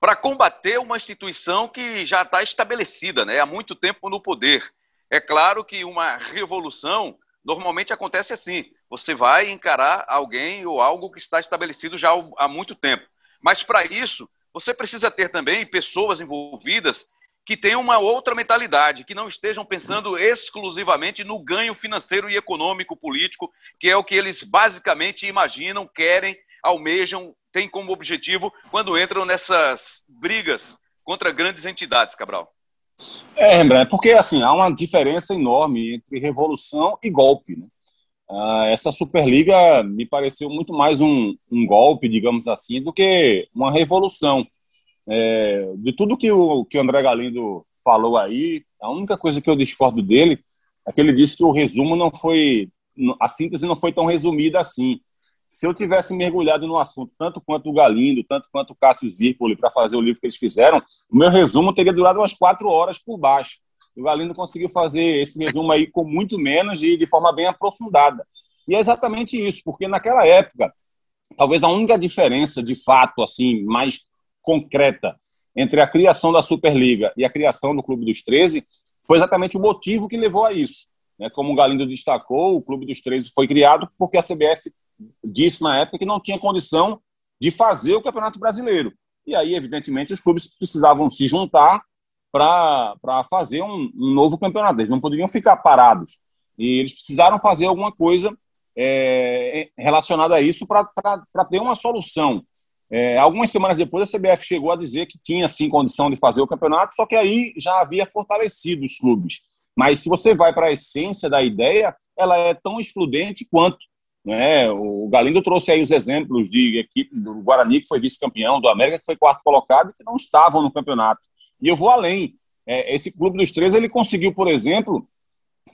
para combater uma instituição que já está estabelecida né, há muito tempo no poder. É claro que uma revolução normalmente acontece assim: você vai encarar alguém ou algo que está estabelecido já há muito tempo. Mas para isso, você precisa ter também pessoas envolvidas que tenham uma outra mentalidade, que não estejam pensando exclusivamente no ganho financeiro e econômico político, que é o que eles basicamente imaginam, querem, almejam, têm como objetivo quando entram nessas brigas contra grandes entidades, Cabral. É, Rembrandt, porque assim, há uma diferença enorme entre revolução e golpe. Né? Ah, essa Superliga me pareceu muito mais um, um golpe, digamos assim, do que uma revolução. É, de tudo que o, que o André Galindo falou aí, a única coisa que eu discordo dele é que ele disse que o resumo não foi, a síntese não foi tão resumida assim. Se eu tivesse mergulhado no assunto, tanto quanto o Galindo, tanto quanto o Cássio Zirpoli, para fazer o livro que eles fizeram, o meu resumo teria durado umas quatro horas por baixo. O Galindo conseguiu fazer esse resumo aí com muito menos e de forma bem aprofundada. E é exatamente isso, porque naquela época, talvez a única diferença de fato, assim, mais concreta entre a criação da Superliga e a criação do Clube dos 13 foi exatamente o motivo que levou a isso. Né? Como o Galindo destacou, o Clube dos 13 foi criado porque a CBF disse na época que não tinha condição de fazer o Campeonato Brasileiro. E aí, evidentemente, os clubes precisavam se juntar para fazer um, um, novo campeonato. Eles não poderiam ficar parados. E eles precisaram fazer alguma coisa é, relacionada a isso para ter uma solução. É, algumas semanas depois, a CBF chegou a dizer que tinha sim condição de fazer o campeonato, só que aí já havia fortalecido os clubes. Mas se você vai para a essência da ideia, ela é tão excludente quanto. Né? O Galindo trouxe aí os exemplos de equipe do Guarani, que foi vice-campeão, do América, que foi quarto colocado, que não estavam no campeonato. E eu vou além. É, esse clube dos três ele conseguiu, por exemplo,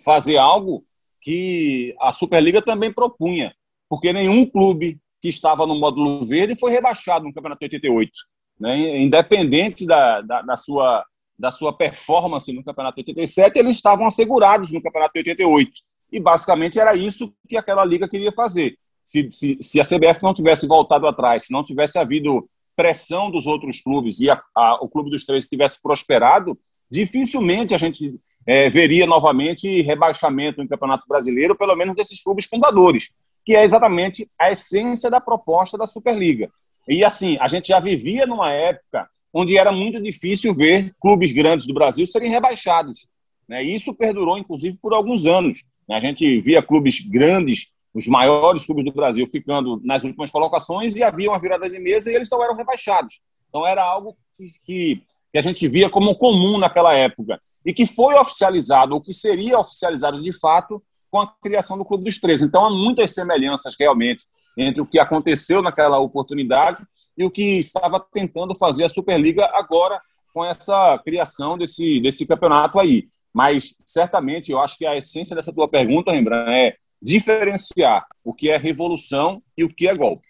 fazer algo que a Superliga também propunha, porque nenhum clube que estava no módulo verde foi rebaixado no Campeonato 88. Né? Independente da, da, da, sua, da sua performance no Campeonato 87, eles estavam assegurados no Campeonato 88. E basicamente era isso que aquela liga queria fazer. Se, se, se a CBF não tivesse voltado atrás, se não tivesse havido pressão dos outros clubes e a, a, o Clube dos Três tivesse prosperado, dificilmente a gente é, veria novamente rebaixamento no Campeonato Brasileiro, pelo menos desses clubes fundadores que é exatamente a essência da proposta da Superliga. E assim, a gente já vivia numa época onde era muito difícil ver clubes grandes do Brasil serem rebaixados. Né? Isso perdurou, inclusive, por alguns anos. Né? A gente via clubes grandes, os maiores clubes do Brasil, ficando nas últimas colocações e havia uma virada de mesa e eles não eram rebaixados. Então era algo que, que, que a gente via como comum naquela época e que foi oficializado, ou que seria oficializado de fato, com a criação do Clube dos Três. Então, há muitas semelhanças realmente entre o que aconteceu naquela oportunidade e o que estava tentando fazer a Superliga agora com essa criação desse, desse campeonato aí. Mas, certamente, eu acho que a essência dessa tua pergunta, Rembrandt, é diferenciar o que é revolução e o que é golpe.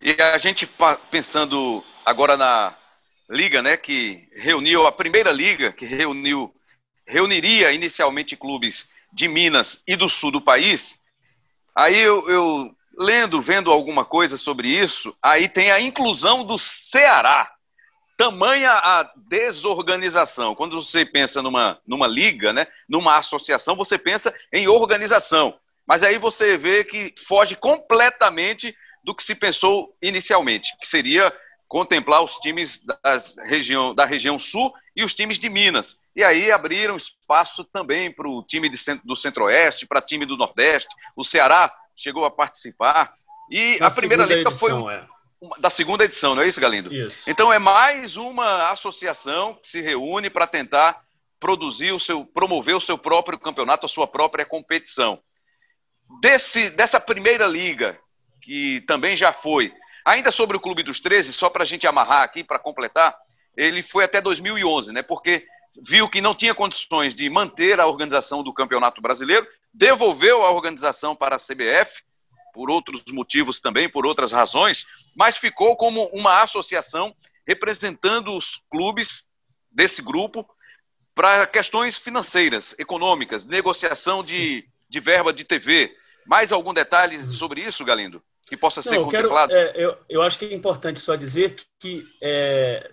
E a gente pensando agora na liga, né, que reuniu a primeira liga que reuniu reuniria inicialmente clubes de Minas e do sul do país, aí eu, eu lendo, vendo alguma coisa sobre isso, aí tem a inclusão do Ceará. Tamanha a desorganização. Quando você pensa numa, numa liga, né, numa associação, você pensa em organização. Mas aí você vê que foge completamente do que se pensou inicialmente, que seria contemplar os times das região, da região sul e os times de Minas. E aí abriram espaço também para o time centro, do Centro-Oeste, para o time do Nordeste. O Ceará chegou a participar. E a primeira liga edição, foi é. Da segunda edição, não é isso, Galindo? Isso. Então é mais uma associação que se reúne para tentar produzir o seu, promover o seu próprio campeonato, a sua própria competição. Desse, dessa primeira liga, que também já foi Ainda sobre o Clube dos 13, só para a gente amarrar aqui, para completar, ele foi até 2011, né? Porque viu que não tinha condições de manter a organização do Campeonato Brasileiro, devolveu a organização para a CBF, por outros motivos também, por outras razões, mas ficou como uma associação representando os clubes desse grupo para questões financeiras, econômicas, negociação de, de verba de TV. Mais algum detalhe sobre isso, Galindo? que possa ser Não, contemplado? Eu, quero, é, eu, eu, acho que é importante só dizer que, que é,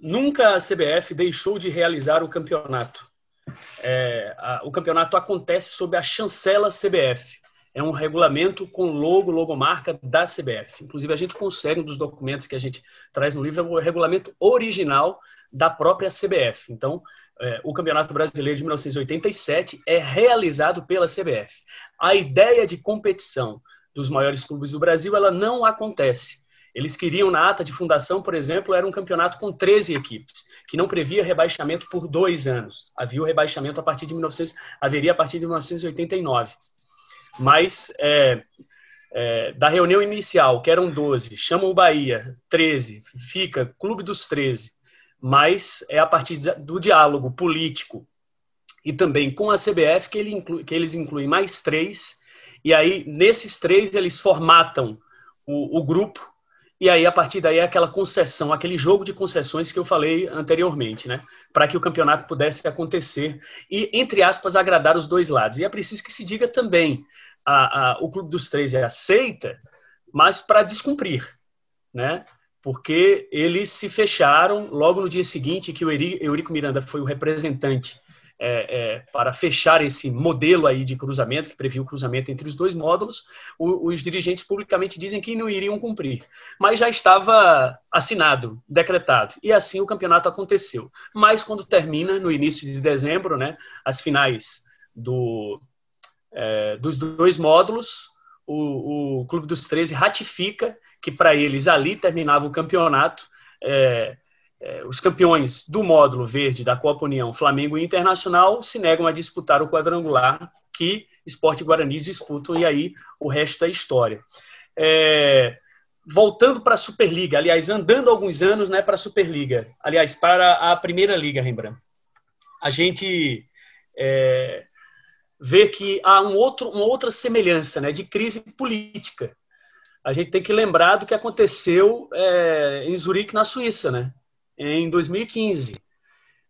nunca a CBF deixou de realizar o campeonato. É, a, o campeonato acontece sob a chancela CBF. É um regulamento com logo, logomarca da CBF. Inclusive, a gente consegue um dos documentos que a gente traz no livro, é o regulamento original da própria CBF. Então, é, o Campeonato Brasileiro de 1987 é realizado pela CBF. A ideia de competição dos maiores clubes do Brasil, ela não acontece. Eles queriam, na ata de fundação, por exemplo, era um campeonato com 13 equipes, que não previa rebaixamento por dois anos. Havia o rebaixamento a partir de 1900, haveria a partir de 1989. Mas é, é, da reunião inicial, que eram 12, chamam o Bahia, 13, fica Clube dos 13, mas é a partir do diálogo político e também com a CBF que, ele inclui, que eles incluem mais três, e aí nesses três eles formatam o, o grupo e aí, a partir daí, é aquela concessão, aquele jogo de concessões que eu falei anteriormente, né? Para que o campeonato pudesse acontecer e, entre aspas, agradar os dois lados. E é preciso que se diga também: a, a o Clube dos Três é aceita, mas para descumprir, né? Porque eles se fecharam logo no dia seguinte que o Eurico Miranda foi o representante é, é, para fechar esse modelo aí de cruzamento, que previa o cruzamento entre os dois módulos, o, os dirigentes publicamente dizem que não iriam cumprir. Mas já estava assinado, decretado. E assim o campeonato aconteceu. Mas quando termina, no início de dezembro, né, as finais do, é, dos dois módulos, o, o Clube dos 13 ratifica que para eles ali terminava o campeonato. É, é, os campeões do módulo verde da Copa União, Flamengo e Internacional, se negam a disputar o quadrangular que Esporte Guarani disputam, e aí o resto é história. É, voltando para a Superliga, aliás, andando alguns anos né, para a Superliga, aliás, para a Primeira Liga, Rembrandt, a gente é, vê que há um outro, uma outra semelhança né, de crise política. A gente tem que lembrar do que aconteceu é, em Zurique, na Suíça, né? em 2015.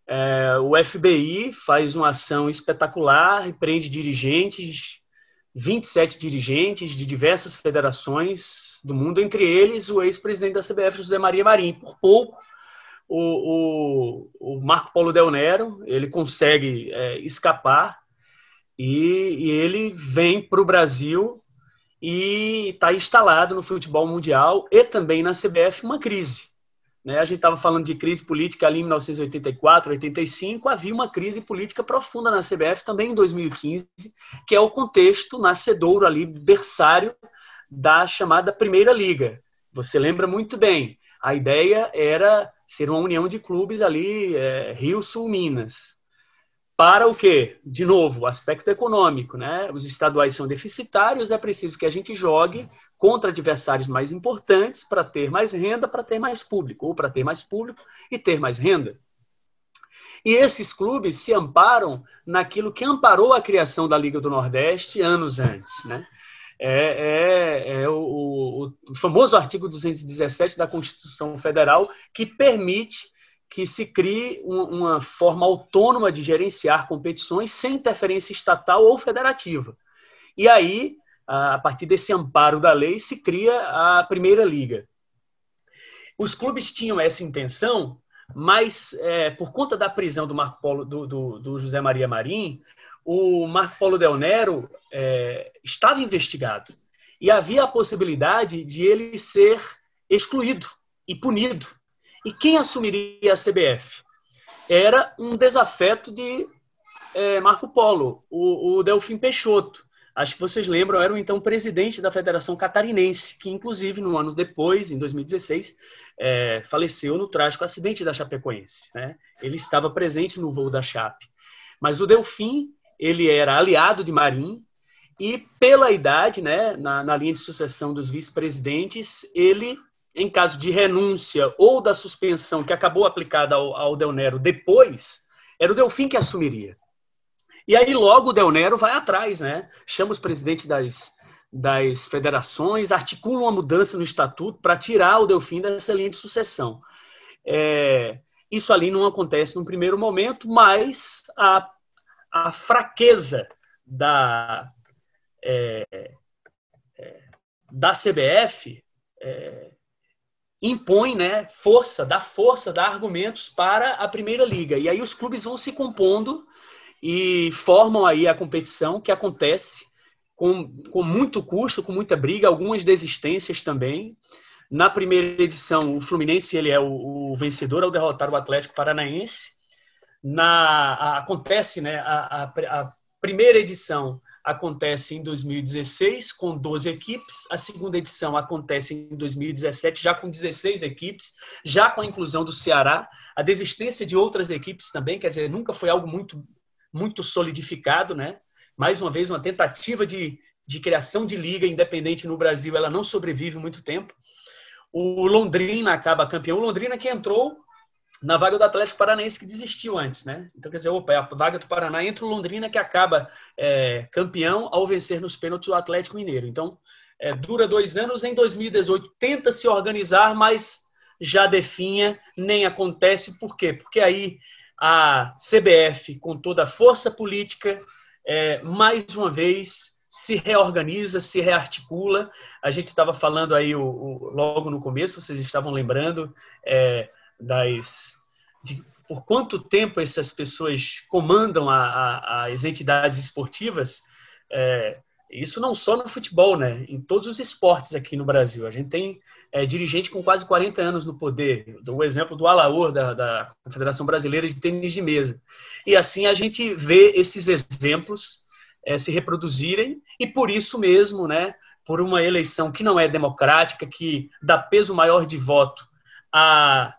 É, o FBI faz uma ação espetacular prende dirigentes, 27 dirigentes de diversas federações do mundo, entre eles o ex-presidente da CBF, José Maria Marim. Por pouco, o, o, o Marco Paulo Del Nero ele consegue é, escapar e, e ele vem para o Brasil e está instalado no futebol mundial e também na CBF uma crise. Né? A gente estava falando de crise política ali em 1984, 85, havia uma crise política profunda na CBF também em 2015, que é o contexto nascedouro ali, berçário da chamada Primeira Liga. Você lembra muito bem, a ideia era ser uma união de clubes ali, é, Rio Sul Minas. Para o quê? De novo, aspecto econômico, né? Os estaduais são deficitários, é preciso que a gente jogue contra adversários mais importantes para ter mais renda, para ter mais público, ou para ter mais público e ter mais renda. E esses clubes se amparam naquilo que amparou a criação da Liga do Nordeste anos antes, né? É, é, é o, o famoso artigo 217 da Constituição Federal que permite que se crie uma forma autônoma de gerenciar competições sem interferência estatal ou federativa. E aí, a partir desse amparo da lei, se cria a Primeira Liga. Os clubes tinham essa intenção, mas é, por conta da prisão do Marco Polo, do, do, do José Maria Marim, o Marco Polo Del Nero é, estava investigado e havia a possibilidade de ele ser excluído e punido e quem assumiria a CBF? Era um desafeto de é, Marco Polo, o, o Delfim Peixoto. Acho que vocês lembram, era o então presidente da Federação Catarinense, que inclusive no ano depois, em 2016, é, faleceu no trágico acidente da Chapecoense. Né? Ele estava presente no voo da Chape. Mas o Delfim, ele era aliado de Marim, e pela idade, né, na, na linha de sucessão dos vice-presidentes, ele em caso de renúncia ou da suspensão que acabou aplicada ao, ao Del Nero depois, era o Delfim que assumiria. E aí logo o Del Nero vai atrás, né? Chama os presidentes das, das federações, articula uma mudança no estatuto para tirar o Delfim dessa linha de sucessão. É, isso ali não acontece no primeiro momento, mas a, a fraqueza da, é, é, da CBF é, impõe né, força, dá força, dá argumentos para a Primeira Liga. E aí os clubes vão se compondo e formam aí a competição que acontece com, com muito custo, com muita briga, algumas desistências também. Na primeira edição, o Fluminense ele é o, o vencedor ao derrotar o Atlético Paranaense. Na, a, acontece né, a, a, a primeira edição acontece em 2016 com 12 equipes, a segunda edição acontece em 2017 já com 16 equipes, já com a inclusão do Ceará, a desistência de outras equipes também, quer dizer, nunca foi algo muito muito solidificado, né? Mais uma vez uma tentativa de, de criação de liga independente no Brasil, ela não sobrevive muito tempo. O Londrina acaba campeão, o Londrina que entrou na vaga do Atlético Paranaense que desistiu antes, né? Então, quer dizer, opa, é a vaga do Paraná entra o Londrina que acaba é, campeão ao vencer nos pênaltis o Atlético Mineiro. Então, é, dura dois anos. Em 2018, tenta se organizar, mas já definha, nem acontece. Por quê? Porque aí a CBF, com toda a força política, é, mais uma vez se reorganiza, se rearticula. A gente estava falando aí o, o, logo no começo, vocês estavam lembrando, é, das de por quanto tempo essas pessoas comandam a, a, as entidades esportivas, é, isso não só no futebol, né? Em todos os esportes aqui no Brasil. A gente tem é, dirigente com quase 40 anos no poder. O exemplo do Alaor, da, da Confederação Brasileira de Tênis de Mesa. E assim a gente vê esses exemplos é, se reproduzirem, e por isso mesmo, né? Por uma eleição que não é democrática, que dá peso maior de voto a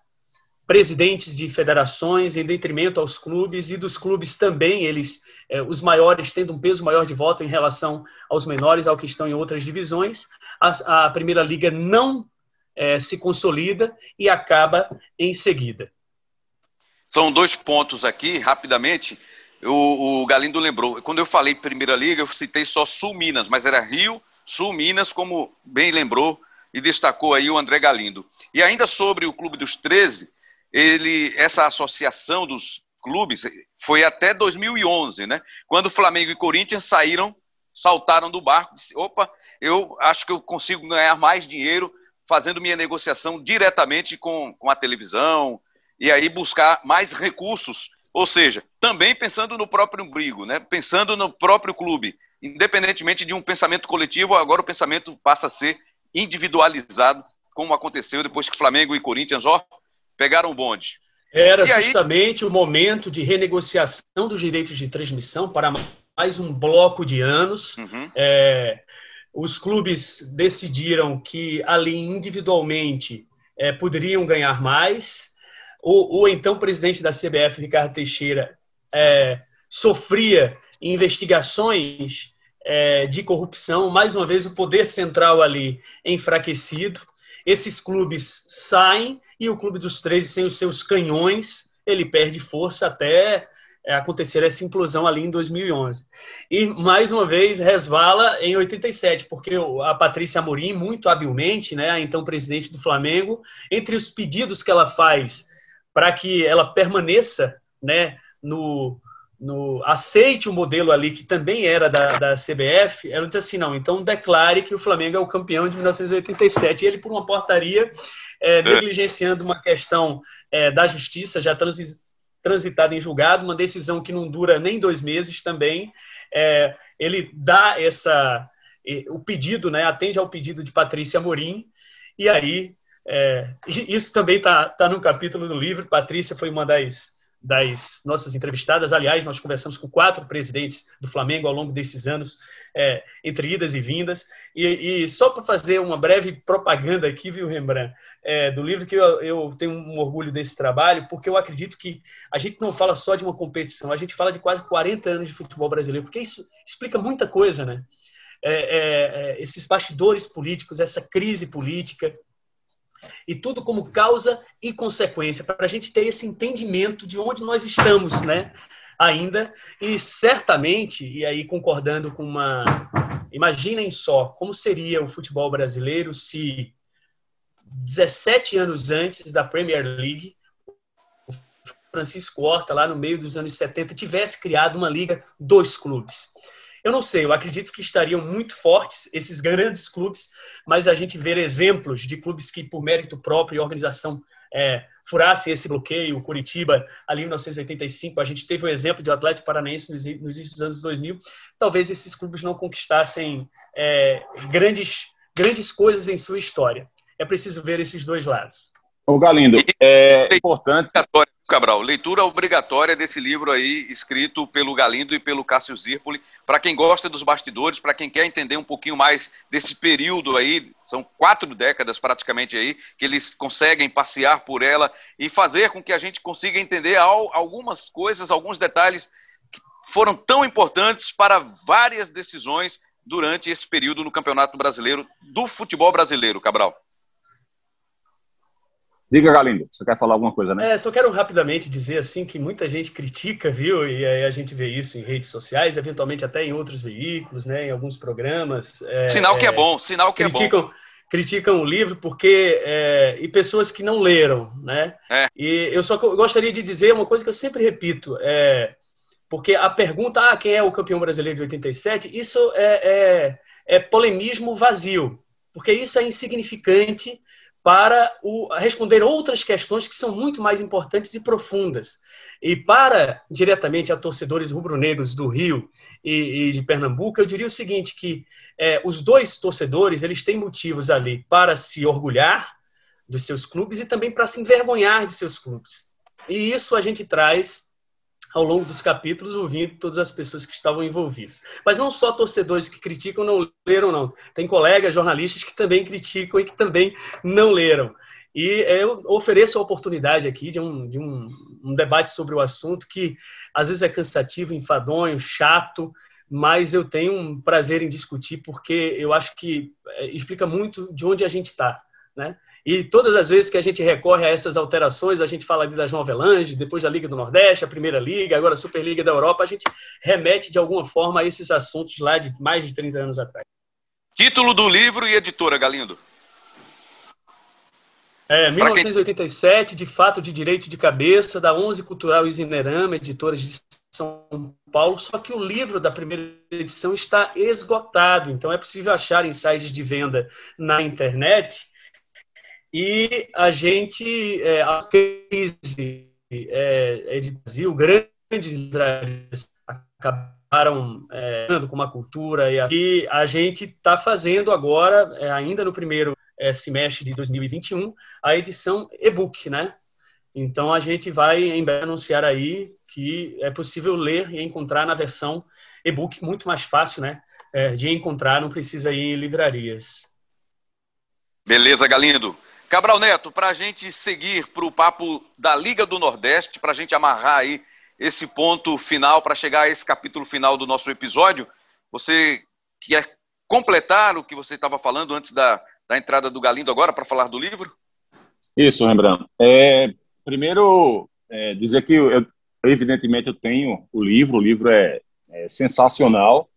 presidentes de federações em detrimento aos clubes e dos clubes também, eles, eh, os maiores, tendo um peso maior de voto em relação aos menores, ao que estão em outras divisões. A, a Primeira Liga não eh, se consolida e acaba em seguida. São dois pontos aqui, rapidamente. O, o Galindo lembrou. Quando eu falei Primeira Liga, eu citei só Sul Minas, mas era Rio, Sul Minas, como bem lembrou e destacou aí o André Galindo. E ainda sobre o Clube dos 13, ele, essa associação dos clubes foi até 2011, né? Quando Flamengo e Corinthians saíram, saltaram do barco, disse, opa, eu acho que eu consigo ganhar mais dinheiro fazendo minha negociação diretamente com, com a televisão e aí buscar mais recursos, ou seja, também pensando no próprio umbigo, né? Pensando no próprio clube, independentemente de um pensamento coletivo, agora o pensamento passa a ser individualizado, como aconteceu depois que Flamengo e Corinthians, ó, pegaram o bonde. Era e justamente aí... o momento de renegociação dos direitos de transmissão para mais um bloco de anos. Uhum. É, os clubes decidiram que ali individualmente é, poderiam ganhar mais. O, o, então presidente da CBF, Ricardo Teixeira, é, sofria investigações é, de corrupção. Mais uma vez, o poder central ali enfraquecido esses clubes saem e o Clube dos 13, sem os seus canhões, ele perde força até é, acontecer essa implosão ali em 2011. E, mais uma vez, resvala em 87, porque a Patrícia Amorim, muito habilmente, né, a então presidente do Flamengo, entre os pedidos que ela faz para que ela permaneça né, no, no, aceite o modelo ali, que também era da, da CBF, ela disse assim, não, então declare que o Flamengo é o campeão de 1987. E ele, por uma portaria, é, é, negligenciando uma questão é, da justiça, já transi, transitada em julgado, uma decisão que não dura nem dois meses também, é, ele dá essa o pedido, né, atende ao pedido de Patrícia Morim, e aí, isso também está tá no capítulo do livro, Patrícia foi uma das das nossas entrevistadas. Aliás, nós conversamos com quatro presidentes do Flamengo ao longo desses anos, é, entre idas e vindas. E, e só para fazer uma breve propaganda aqui, viu, Rembrandt, é, do livro, que eu, eu, tenho um orgulho desse trabalho, porque eu acredito que a gente não fala só de uma competição, a gente fala de quase 40 anos de futebol brasileiro, porque isso explica muita coisa, né? É, é, é esses bastidores políticos, essa crise política, e tudo como causa e consequência, para a gente ter esse entendimento de onde nós estamos, né? Ainda, e certamente, e aí concordando com uma. Imaginem só como seria o futebol brasileiro se 17 anos antes da Premier League, o Francisco Horta, lá no meio dos anos 70, tivesse criado uma liga dos clubes. Eu não sei, eu acredito que estariam muito fortes esses grandes clubes, mas a gente vê exemplos de clubes que, por mérito próprio e organização, é, furassem esse bloqueio. O Curitiba, ali em 1985, a gente teve o exemplo de Atlético Paranaense nos, nos inícios dos anos 2000. Talvez esses clubes não conquistassem é, grandes, grandes coisas em sua história. É preciso ver esses dois lados. O Galindo, é importante. Cabral, leitura obrigatória desse livro aí, escrito pelo Galindo e pelo Cássio Zirpoli, para quem gosta dos bastidores, para quem quer entender um pouquinho mais desse período aí, são quatro décadas praticamente aí, que eles conseguem passear por ela e fazer com que a gente consiga entender algumas coisas, alguns detalhes que foram tão importantes para várias decisões durante esse período no Campeonato Brasileiro, do futebol brasileiro, Cabral. Diga, Galindo, você quer falar alguma coisa, né? É, só quero rapidamente dizer assim que muita gente critica, viu? E aí a gente vê isso em redes sociais, eventualmente até em outros veículos, né? Em alguns programas. É, sinal que é, é bom, sinal que criticam, é bom. Criticam o livro porque é, e pessoas que não leram, né? É. E eu só gostaria de dizer uma coisa que eu sempre repito, é porque a pergunta, ah, quem é o campeão brasileiro de 87, isso é, é, é polemismo vazio, porque isso é insignificante para o, responder outras questões que são muito mais importantes e profundas. E para, diretamente, a torcedores rubro-negros do Rio e, e, de Pernambuco, eu diria o seguinte, que é, os dois torcedores, eles têm motivos ali para se orgulhar dos seus clubes e também para se envergonhar de seus clubes. E isso a gente traz ao longo dos capítulos, ouvindo todas as pessoas que estavam envolvidas. Mas não só torcedores que criticam não leram, não. Tem colegas jornalistas que também criticam e que também não leram. E eu ofereço a oportunidade aqui de, um, de um, um debate sobre o assunto que às vezes é cansativo, enfadonho, chato, mas eu tenho um prazer em discutir porque eu acho que é, explica muito de onde a gente está. Né? E todas as vezes que a gente recorre a essas alterações, a gente fala ali das Novelange, depois da Liga do Nordeste, a Primeira Liga, agora a Superliga da Europa, a gente remete de alguma forma a esses assuntos lá de mais de 30 anos atrás. Título do livro e editora, Galindo. É, 1987, de fato de direito de cabeça, da 11 Cultural Isinerama, editoras de São Paulo, só que o livro da primeira edição está esgotado, então é possível achar em sites de venda na internet e a gente, é, a crise é, é de Brasil, grandes livrarias acabaram é, com uma cultura e aqui a gente está fazendo agora, é, ainda no primeiro é, semestre de 2021, a edição e-book, né? Então a gente vai em breve anunciar aí que é possível ler e encontrar na versão e-book muito mais fácil, né? É, de encontrar, não precisa ir em livrarias. Beleza, Galindo. Cabral Neto, para a gente seguir para o papo da Liga do Nordeste, para a gente amarrar aí esse ponto final, para chegar a esse capítulo final do nosso episódio, você quer completar o que você estava falando antes da, da entrada do Galindo agora, para falar do livro? Isso, Rembrandt. É, primeiro, é, dizer que eu, evidentemente eu tenho o livro, o livro é, é sensacional,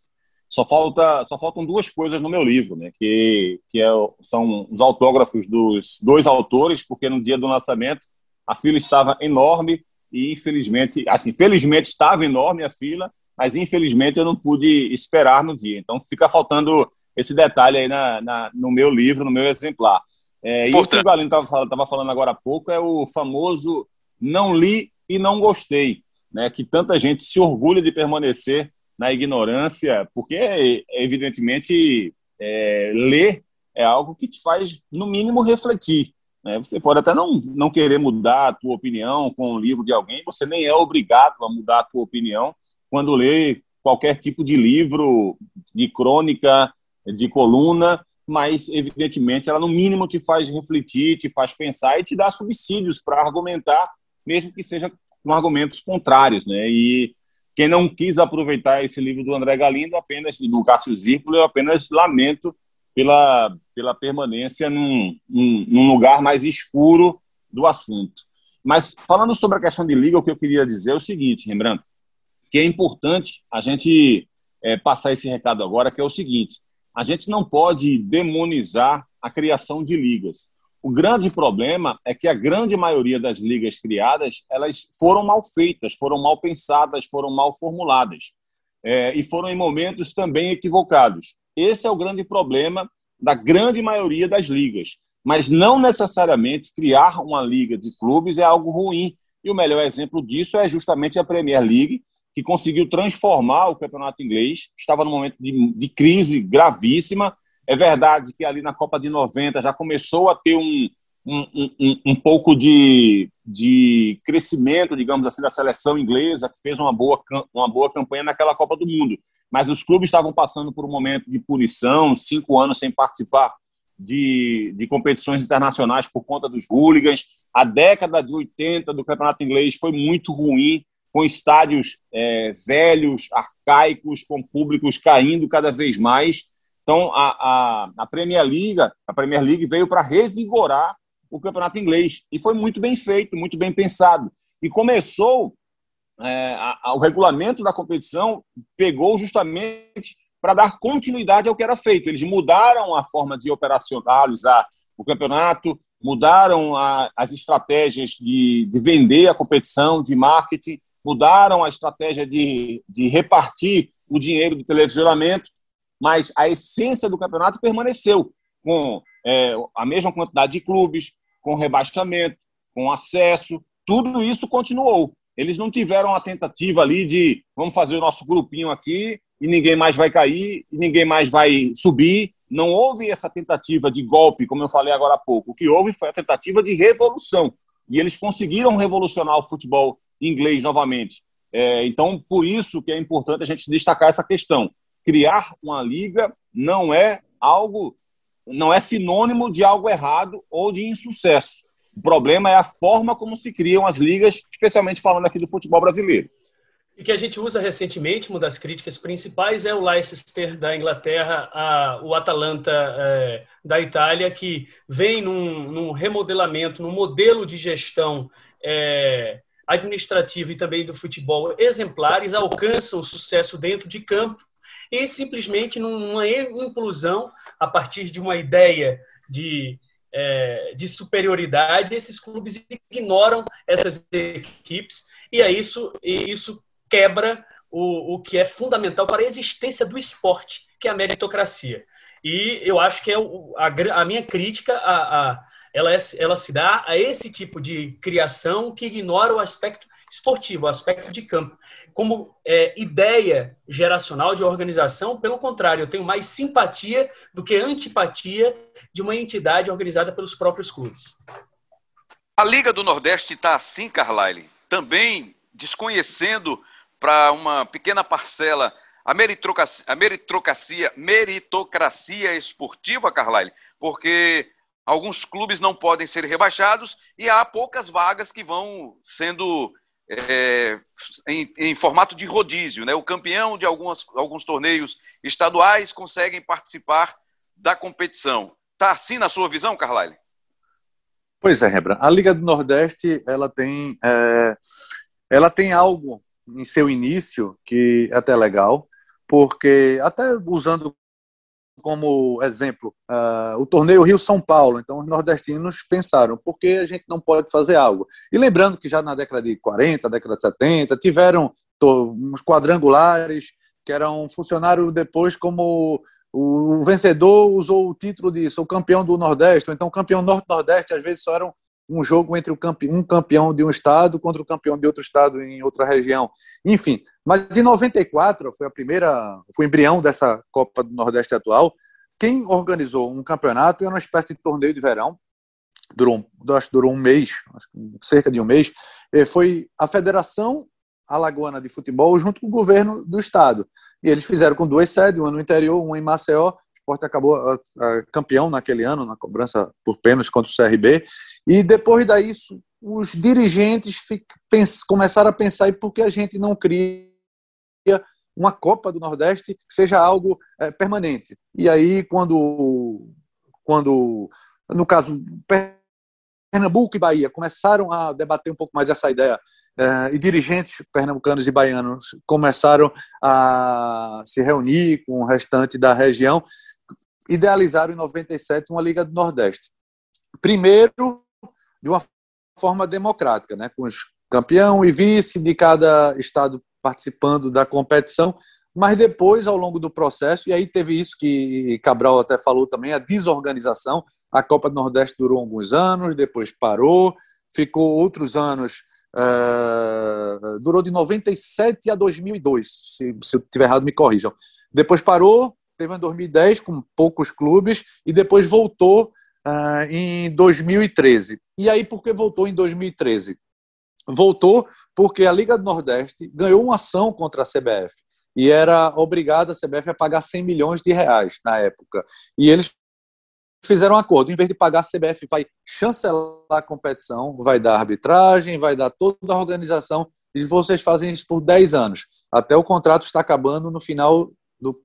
só falta só faltam duas coisas no meu livro, né? Que que é, são os autógrafos dos dois autores, porque no dia do lançamento a fila estava enorme e infelizmente, assim, felizmente estava enorme a fila, mas infelizmente eu não pude esperar no dia. Então fica faltando esse detalhe aí na, na no meu livro, no meu exemplar. É, e o que o Galino estava falando agora há pouco é o famoso não li e não gostei, né? Que tanta gente se orgulha de permanecer na ignorância, porque, evidentemente, é, ler é algo que te faz, no mínimo, refletir. Né? Você pode até não, não querer mudar a tua opinião com o livro de alguém, você nem é obrigado a mudar a tua opinião quando lê qualquer tipo de livro, de crônica, de coluna, mas, evidentemente, ela, no mínimo, te faz refletir, te faz pensar e te dá subsídios para argumentar, mesmo que seja com argumentos contrários. Né? E quem não quis aproveitar esse livro do André Galindo, apenas do Cássio Zirpolo, eu apenas lamento pela, pela permanência num, num, num, lugar mais escuro do assunto. Mas falando sobre a questão de liga, o que eu queria dizer é o seguinte, lembrando que é importante a gente é, passar esse recado agora, que é o seguinte: a gente não pode demonizar a criação de ligas. O grande problema é que a grande maioria das ligas criadas, elas foram mal feitas, foram mal pensadas, foram mal formuladas. é, e foram em momentos também equivocados. Esse é o grande problema da grande maioria das ligas. Mas não necessariamente criar uma liga de clubes é algo ruim. E o melhor exemplo disso é justamente a Premier League, que conseguiu transformar o campeonato inglês. Estava num momento de, de crise gravíssima. É verdade que ali na Copa de 90 já começou a ter um, um, um, um, pouco de, de crescimento, digamos assim, da seleção inglesa, que fez uma boa, uma boa campanha naquela Copa do Mundo. Mas os clubes estavam passando por um momento de punição, cinco anos sem participar de, de competições internacionais por conta dos hooligans. A década de 80 do campeonato inglês foi muito ruim, com estádios é, velhos, arcaicos, com públicos caindo cada vez mais. Então, a, a, a Premier League, a Premier League veio para revigorar o campeonato inglês. E foi muito bem feito, muito bem pensado. E começou, é, a, a, o regulamento da competição pegou justamente para dar continuidade ao que era feito. Eles mudaram a forma de operacionalizar o campeonato, mudaram a, as estratégias de, de, vender a competição, de marketing, mudaram a estratégia de, de repartir o dinheiro do televisionamento, mas a essência do campeonato permaneceu, com é, a mesma quantidade de clubes, com rebaixamento, com acesso, tudo isso continuou. Eles não tiveram a tentativa ali de vamos fazer o nosso grupinho aqui e ninguém mais vai cair, e ninguém mais vai subir. Não houve essa tentativa de golpe, como eu falei agora há pouco. O que houve foi a tentativa de revolução. E eles conseguiram revolucionar o futebol inglês novamente. É, então, por isso que é importante a gente destacar essa questão. Criar uma liga não é algo não é sinônimo de algo errado ou de insucesso. O problema é a forma como se criam as ligas, especialmente falando aqui do futebol brasileiro. E que a gente usa recentemente, uma das críticas principais é o Leicester da Inglaterra, a, o Atalanta é, da Itália, que vem num, num, remodelamento, num modelo de gestão é, administrativo e também do futebol exemplares, alcançam sucesso dentro de campo e simplesmente numa inclusão a partir de uma ideia de, é, de superioridade, esses clubes ignoram essas equipes e é isso, e isso quebra o, o que é fundamental para a existência do esporte, que é a meritocracia. E eu acho que é a, a minha crítica a, a ela, é, ela se dá a esse tipo de criação que ignora o aspecto esportivo, o aspecto de campo. Como é, ideia geracional de organização, pelo contrário, eu tenho mais simpatia do que antipatia de uma entidade organizada pelos próprios clubes. A Liga do Nordeste está assim, Carlyle, também desconhecendo para uma pequena parcela a meritocracia, a meritocracia, meritocracia esportiva, Carlyle, porque alguns clubes não podem ser rebaixados e há poucas vagas que vão sendo é, em, em, formato de rodízio. Né? O campeão de algumas, alguns torneios estaduais conseguem participar da competição. Está assim na sua visão, Carlyle? Pois é, Rembrandt. A Liga do Nordeste ela tem, é, ela tem algo em seu início que é até legal, porque até usando como exemplo uh, o torneio Rio-São Paulo. Então, os nordestinos pensaram, por que a gente não pode fazer algo? E lembrando que já na década de 40, década de 70, tiveram uns quadrangulares que eram funcionário depois como o vencedor usou o título de sou campeão do Nordeste, ou então o campeão Norte-Nordeste, às vezes só era um jogo entre um campeão de um estado contra o campeão de outro estado em outra região. Enfim, mas em 94, foi a primeira, foi o embrião dessa Copa do Nordeste atual, quem organizou um campeonato era uma espécie de torneio de verão, durou, acho que durou um mês, cerca de um mês, foi a Federação Alagoana de Futebol junto com o governo do estado. E eles fizeram com duas sedes, uma no interior, uma em Maceió. O esporte acabou a, a, campeão naquele ano, na cobrança por pênaltis contra o CRB. E depois daí, os dirigentes começaram a pensar e por que a gente não cria uma Copa do Nordeste que seja algo é, permanente. E aí, quando, quando, no caso, Pernambuco e Bahia começaram a debater um pouco mais essa ideia, é, e dirigentes pernambucanos e baianos começaram a se reunir com o restante da região, idealizaram em 97 uma Liga do Nordeste. Primeiro, de uma forma democrática, né, com os campeão e vice de cada estado participando da competição, mas depois, ao longo do processo, e aí teve isso que Cabral até falou também, a desorganização. A Copa do Nordeste durou alguns anos, depois parou, ficou outros anos. Uh, durou de 97 a 2002. Se, se eu estiver errado, me corrijam. Depois parou, teve em 2010 com poucos clubes e depois voltou uh, em 2013. E aí, por que voltou em 2013? Voltou porque a Liga do Nordeste ganhou uma ação contra a CBF e era obrigada a CBF a pagar 100 milhões de reais na época. E eles fizeram um acordo, em vez de pagar, a CBF vai chancelar a competição, vai dar arbitragem, vai dar toda a organização, e vocês fazem isso por 10 anos, até o contrato está acabando no final,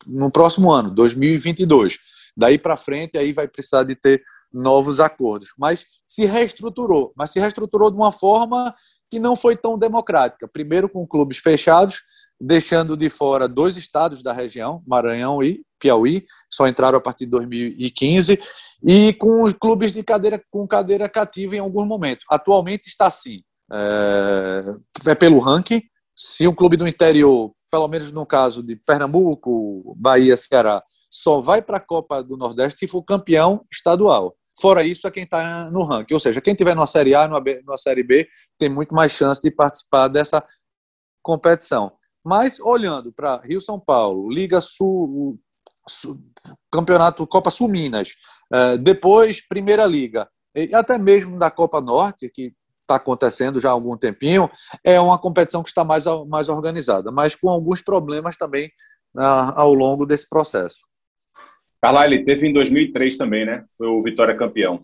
no próximo ano, 2022. Daí para frente, aí vai precisar de ter novos acordos. Mas se reestruturou, mas se reestruturou de uma forma que não foi tão democrática. Primeiro com clubes fechados, deixando de fora dois estados da região, Maranhão e Piauí, só entraram a partir de 2015, e com os clubes de cadeira com cadeira cativa em alguns momentos. Atualmente está assim, é, é pelo ranking. Se um clube do interior, pelo menos no caso de Pernambuco, Bahia, Ceará, só vai para a Copa do Nordeste se for campeão estadual. Fora isso, é quem está no ranking. Ou seja, quem tiver na Série A, na Série B, tem muito mais chance de participar dessa competição. Mas olhando para Rio São Paulo, Liga Sul, Sul Campeonato Copa Sul Minas, é, depois Primeira Liga, e até mesmo da Copa Norte, que está acontecendo já há algum tempinho, é uma competição que está mais, mais organizada, mas com alguns problemas também ao longo desse processo. Carlyle, teve em 2003 também, né? Foi o Vitória campeão.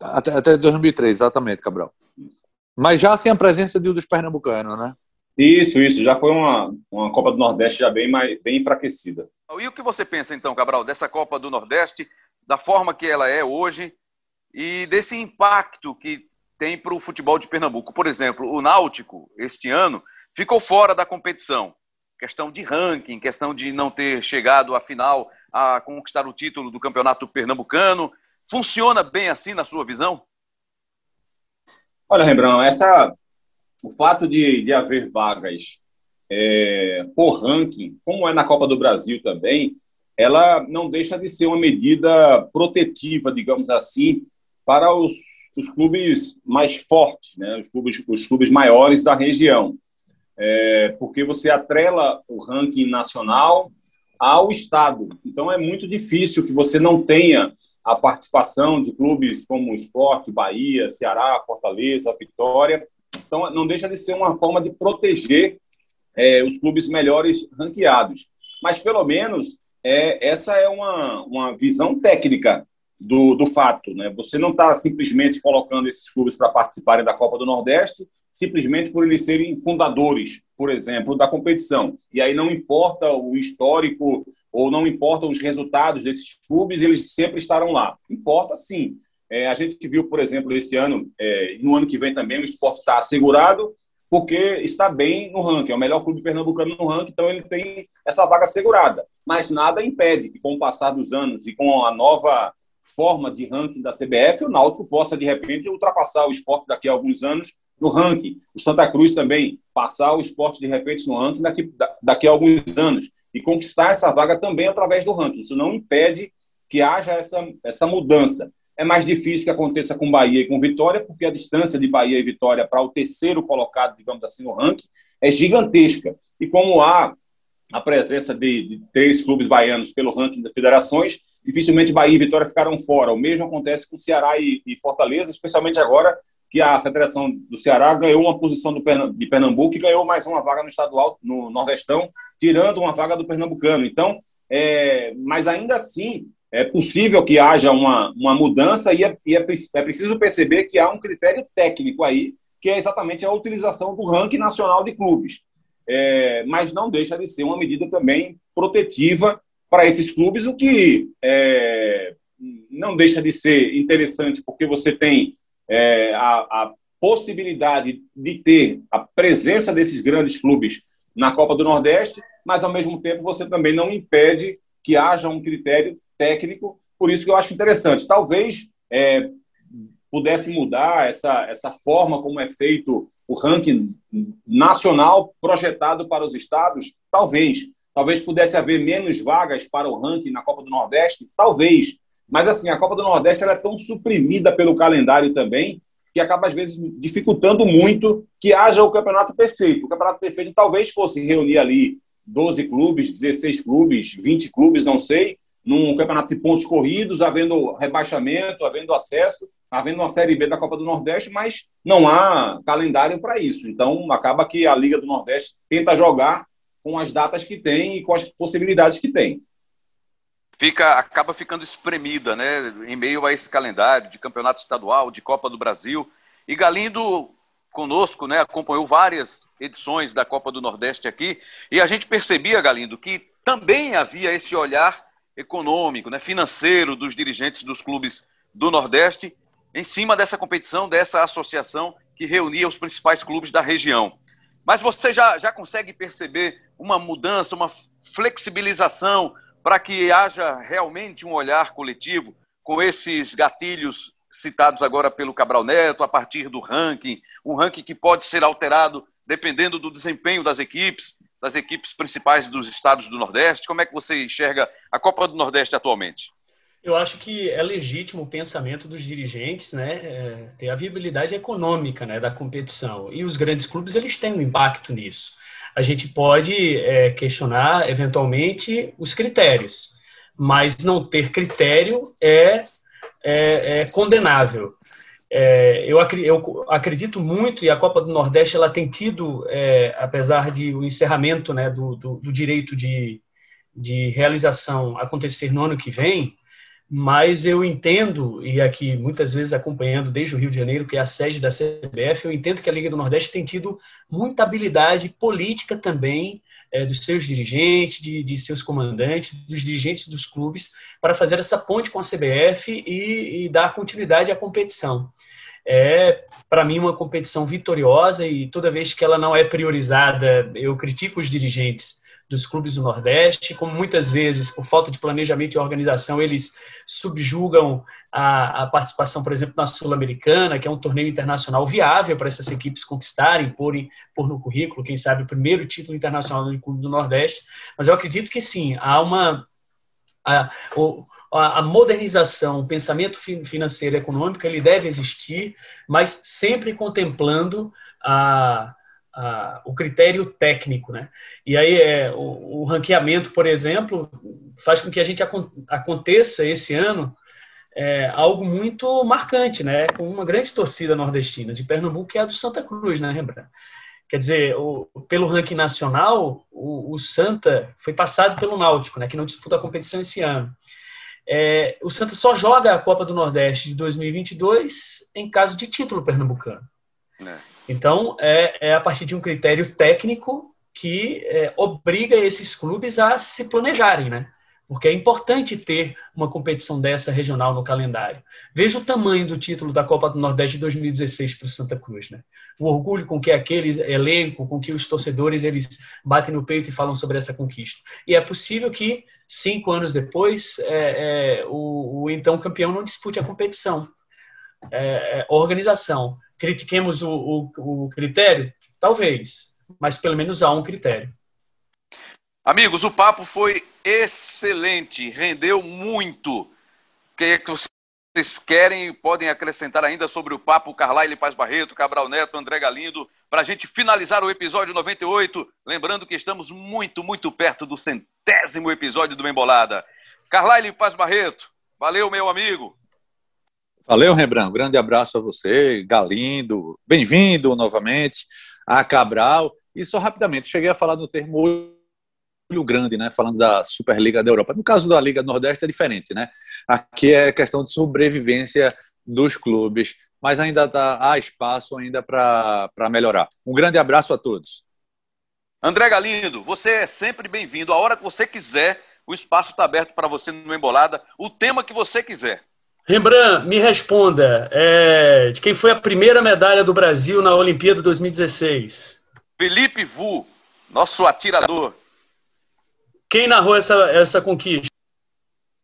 Até, até 2003, exatamente, Cabral. Mas já sem a presença de um dos pernambucanos, né? Isso, isso. Já foi uma, uma Copa do Nordeste já bem, mais, bem enfraquecida. E o que você pensa, então, Cabral, dessa Copa do Nordeste, da forma que ela é hoje e desse impacto que tem para o futebol de Pernambuco? Por exemplo, o Náutico, este ano, ficou fora da competição questão de ranking, questão de não ter chegado à final a conquistar o título do campeonato pernambucano. Funciona bem assim na sua visão? Olha, Rembrandt, essa, o fato de, de haver vagas é, por ranking, como é na Copa do Brasil também, ela não deixa de ser uma medida protetiva, digamos assim, para os, os clubes mais fortes, né? os, clubes, os clubes maiores da região é, porque você atrela o ranking nacional ao Estado. Então é muito difícil que você não tenha a participação de clubes como o Esporte, Bahia, Ceará, Fortaleza, Vitória. Então não deixa de ser uma forma de proteger é, os clubes melhores ranqueados. Mas pelo menos é, essa é uma, uma visão técnica do, do fato. Né? Você não está simplesmente colocando esses clubes para participarem da Copa do Nordeste simplesmente por eles serem fundadores, por exemplo, da competição. E aí não importa o histórico ou não importam os resultados desses clubes, eles sempre estarão lá. Importa sim. É, a gente viu, por exemplo, esse ano, é, no ano que vem também, o esporte está assegurado porque está bem no ranking, é o melhor clube pernambucano no ranking, então ele tem essa vaga assegurada. Mas nada impede que, com o passar dos anos e com a nova forma de ranking da CBF, o Náutico possa, de repente, ultrapassar o esporte daqui a alguns anos no ranking. O Santa Cruz também passar o esporte de repente no ranking daqui, daqui a alguns anos e conquistar essa vaga também através do ranking. Isso não impede que haja essa, essa mudança. É mais difícil que aconteça com Bahia e com Vitória, porque a distância de Bahia e Vitória para o terceiro colocado, digamos assim, no ranking é gigantesca. E como há a presença de, de três clubes baianos pelo ranking das federações, dificilmente Bahia e Vitória ficaram fora. O mesmo acontece com Ceará e, e Fortaleza, especialmente agora que a Federação do Ceará ganhou uma posição do de Pernambuco e ganhou mais uma vaga no estadual, no Nordestão, tirando uma vaga do Pernambucano. Então, é, mas ainda assim, é possível que haja uma, uma mudança e, é, e é, é, preciso perceber que há um critério técnico aí, que é exatamente a utilização do ranking nacional de clubes. É, mas não deixa de ser uma medida também protetiva para esses clubes, o que é, não deixa de ser interessante, porque você tem é, a, a possibilidade de ter a presença desses grandes clubes na Copa do Nordeste, mas ao mesmo tempo você também não impede que haja um critério técnico. Por isso que eu acho interessante. Talvez é, pudesse mudar essa, essa forma como é feito o ranking nacional projetado para os estados? Talvez. Talvez pudesse haver menos vagas para o ranking na Copa do Nordeste? Talvez. Mas, assim, a Copa do Nordeste é tão suprimida pelo calendário também que acaba, às vezes, dificultando muito que haja o campeonato perfeito. O campeonato perfeito talvez fosse reunir ali 12 clubes, 16 clubes, 20 clubes, não sei, num campeonato de pontos corridos, havendo rebaixamento, havendo acesso, havendo uma Série B da Copa do Nordeste, mas não há calendário para isso. Então, acaba que a Liga do Nordeste tenta jogar com as datas que tem e com as possibilidades que tem fica, acaba ficando espremida, né, em meio a esse calendário de campeonato estadual, de Copa do Brasil. E Galindo conosco, né, acompanhou várias edições da Copa do Nordeste aqui, e a gente percebia, Galindo, que também havia esse olhar econômico, né, financeiro dos dirigentes dos clubes do Nordeste em cima dessa competição, dessa associação que reunia os principais clubes da região. Mas você já, já consegue perceber uma mudança, uma flexibilização para que haja realmente um olhar coletivo com esses gatilhos citados agora pelo Cabral Neto, a partir do ranking, um ranking que pode ser alterado dependendo do desempenho das equipes, das equipes principais dos estados do Nordeste. Como é que você enxerga a Copa do Nordeste atualmente? Eu acho que é legítimo o pensamento dos dirigentes, né, é, ter a viabilidade econômica, né, da competição. E os grandes clubes eles têm um impacto nisso a gente pode é, questionar, eventualmente, os critérios, mas não ter critério é, é, é condenável. É, eu, acredito muito, e a Copa do Nordeste ela tem tido, é, apesar de o encerramento né, do, do, do direito de, de realização acontecer no ano que vem, mas eu entendo, e aqui muitas vezes acompanhando desde o Rio de Janeiro, que é a sede da CBF, eu entendo que a Liga do Nordeste tem tido muita habilidade política também é, dos seus dirigentes, de, de, seus comandantes, dos dirigentes dos clubes, para fazer essa ponte com a CBF e, e dar continuidade à competição. É, para mim, uma competição vitoriosa e toda vez que ela não é priorizada, eu critico os dirigentes dos clubes do Nordeste, como muitas vezes, por falta de planejamento e organização, eles subjugam a, a participação, por exemplo, na Sul-Americana, que é um torneio internacional viável para essas equipes conquistarem, porem por no currículo, quem sabe, o primeiro título internacional do clube do Nordeste. Mas eu acredito que sim, há uma. A, a, modernização, o pensamento financeiro e econômico, ele deve existir, mas sempre contemplando a, a, o critério técnico, né? E aí é, o, o ranqueamento, por exemplo, faz com que a gente acon aconteça esse ano é, algo muito marcante, né? Com uma grande torcida nordestina de Pernambuco, que é a do Santa Cruz, né, Rembrandt? Quer dizer, o, pelo ranking nacional, o, o, Santa foi passado pelo Náutico, né, que não disputa a competição esse ano. É, o Santa só joga a Copa do Nordeste de 2022 em caso de título pernambucano. É. Então, é, é a partir de um critério técnico que é, obriga esses clubes a se planejarem, né? Porque é importante ter uma competição dessa regional no calendário. Veja o tamanho do título da Copa do Nordeste de 2016 para o Santa Cruz, né? O orgulho com que aquele elenco, com que os torcedores eles batem no peito e falam sobre essa conquista. E é possível que cinco anos depois é, é, o, o, então campeão não dispute a competição. É, é organização critiquemos o, o, o critério? Talvez, mas pelo menos há um critério. Amigos, o papo foi excelente, rendeu muito. O que, é que vocês querem podem acrescentar ainda sobre o papo Carlyle Paz Barreto, Cabral Neto, André Galindo, para a gente finalizar o episódio 98. Lembrando que estamos muito, muito perto do centésimo episódio do Embolada. Carlyle Paz Barreto, valeu, meu amigo. Valeu, Rembrandt. Um grande abraço a você, Galindo. Bem-vindo novamente a Cabral. E só rapidamente, cheguei a falar do termo olho grande, né? Falando da Superliga da Europa. No caso da Liga Nordeste é diferente, né? Aqui é questão de sobrevivência dos clubes, mas ainda tá, há espaço ainda para melhorar. Um grande abraço a todos. André Galindo, você é sempre bem-vindo. A hora que você quiser, o espaço está aberto para você no Embolada, o tema que você quiser. Rembrandt, me responda, é, de quem foi a primeira medalha do Brasil na Olimpíada 2016? Felipe Vu, nosso atirador. Quem narrou essa, essa conquista?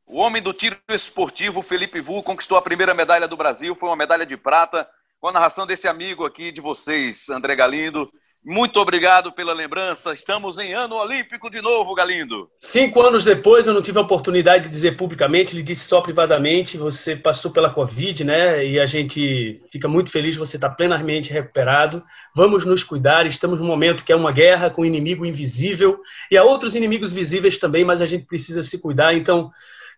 O homem do tiro esportivo, Felipe Vu, conquistou a primeira medalha do Brasil, foi uma medalha de prata, com a narração desse amigo aqui de vocês, André Galindo. Muito obrigado pela lembrança. Estamos em ano olímpico de novo, Galindo. Cinco anos depois, eu não tive a oportunidade de dizer publicamente, ele disse só privadamente. Você passou pela Covid, né? E a gente fica muito feliz você estar plenamente recuperado. Vamos nos cuidar. Estamos num momento que é uma guerra com um inimigo invisível e há outros inimigos visíveis também, mas a gente precisa se cuidar. Então,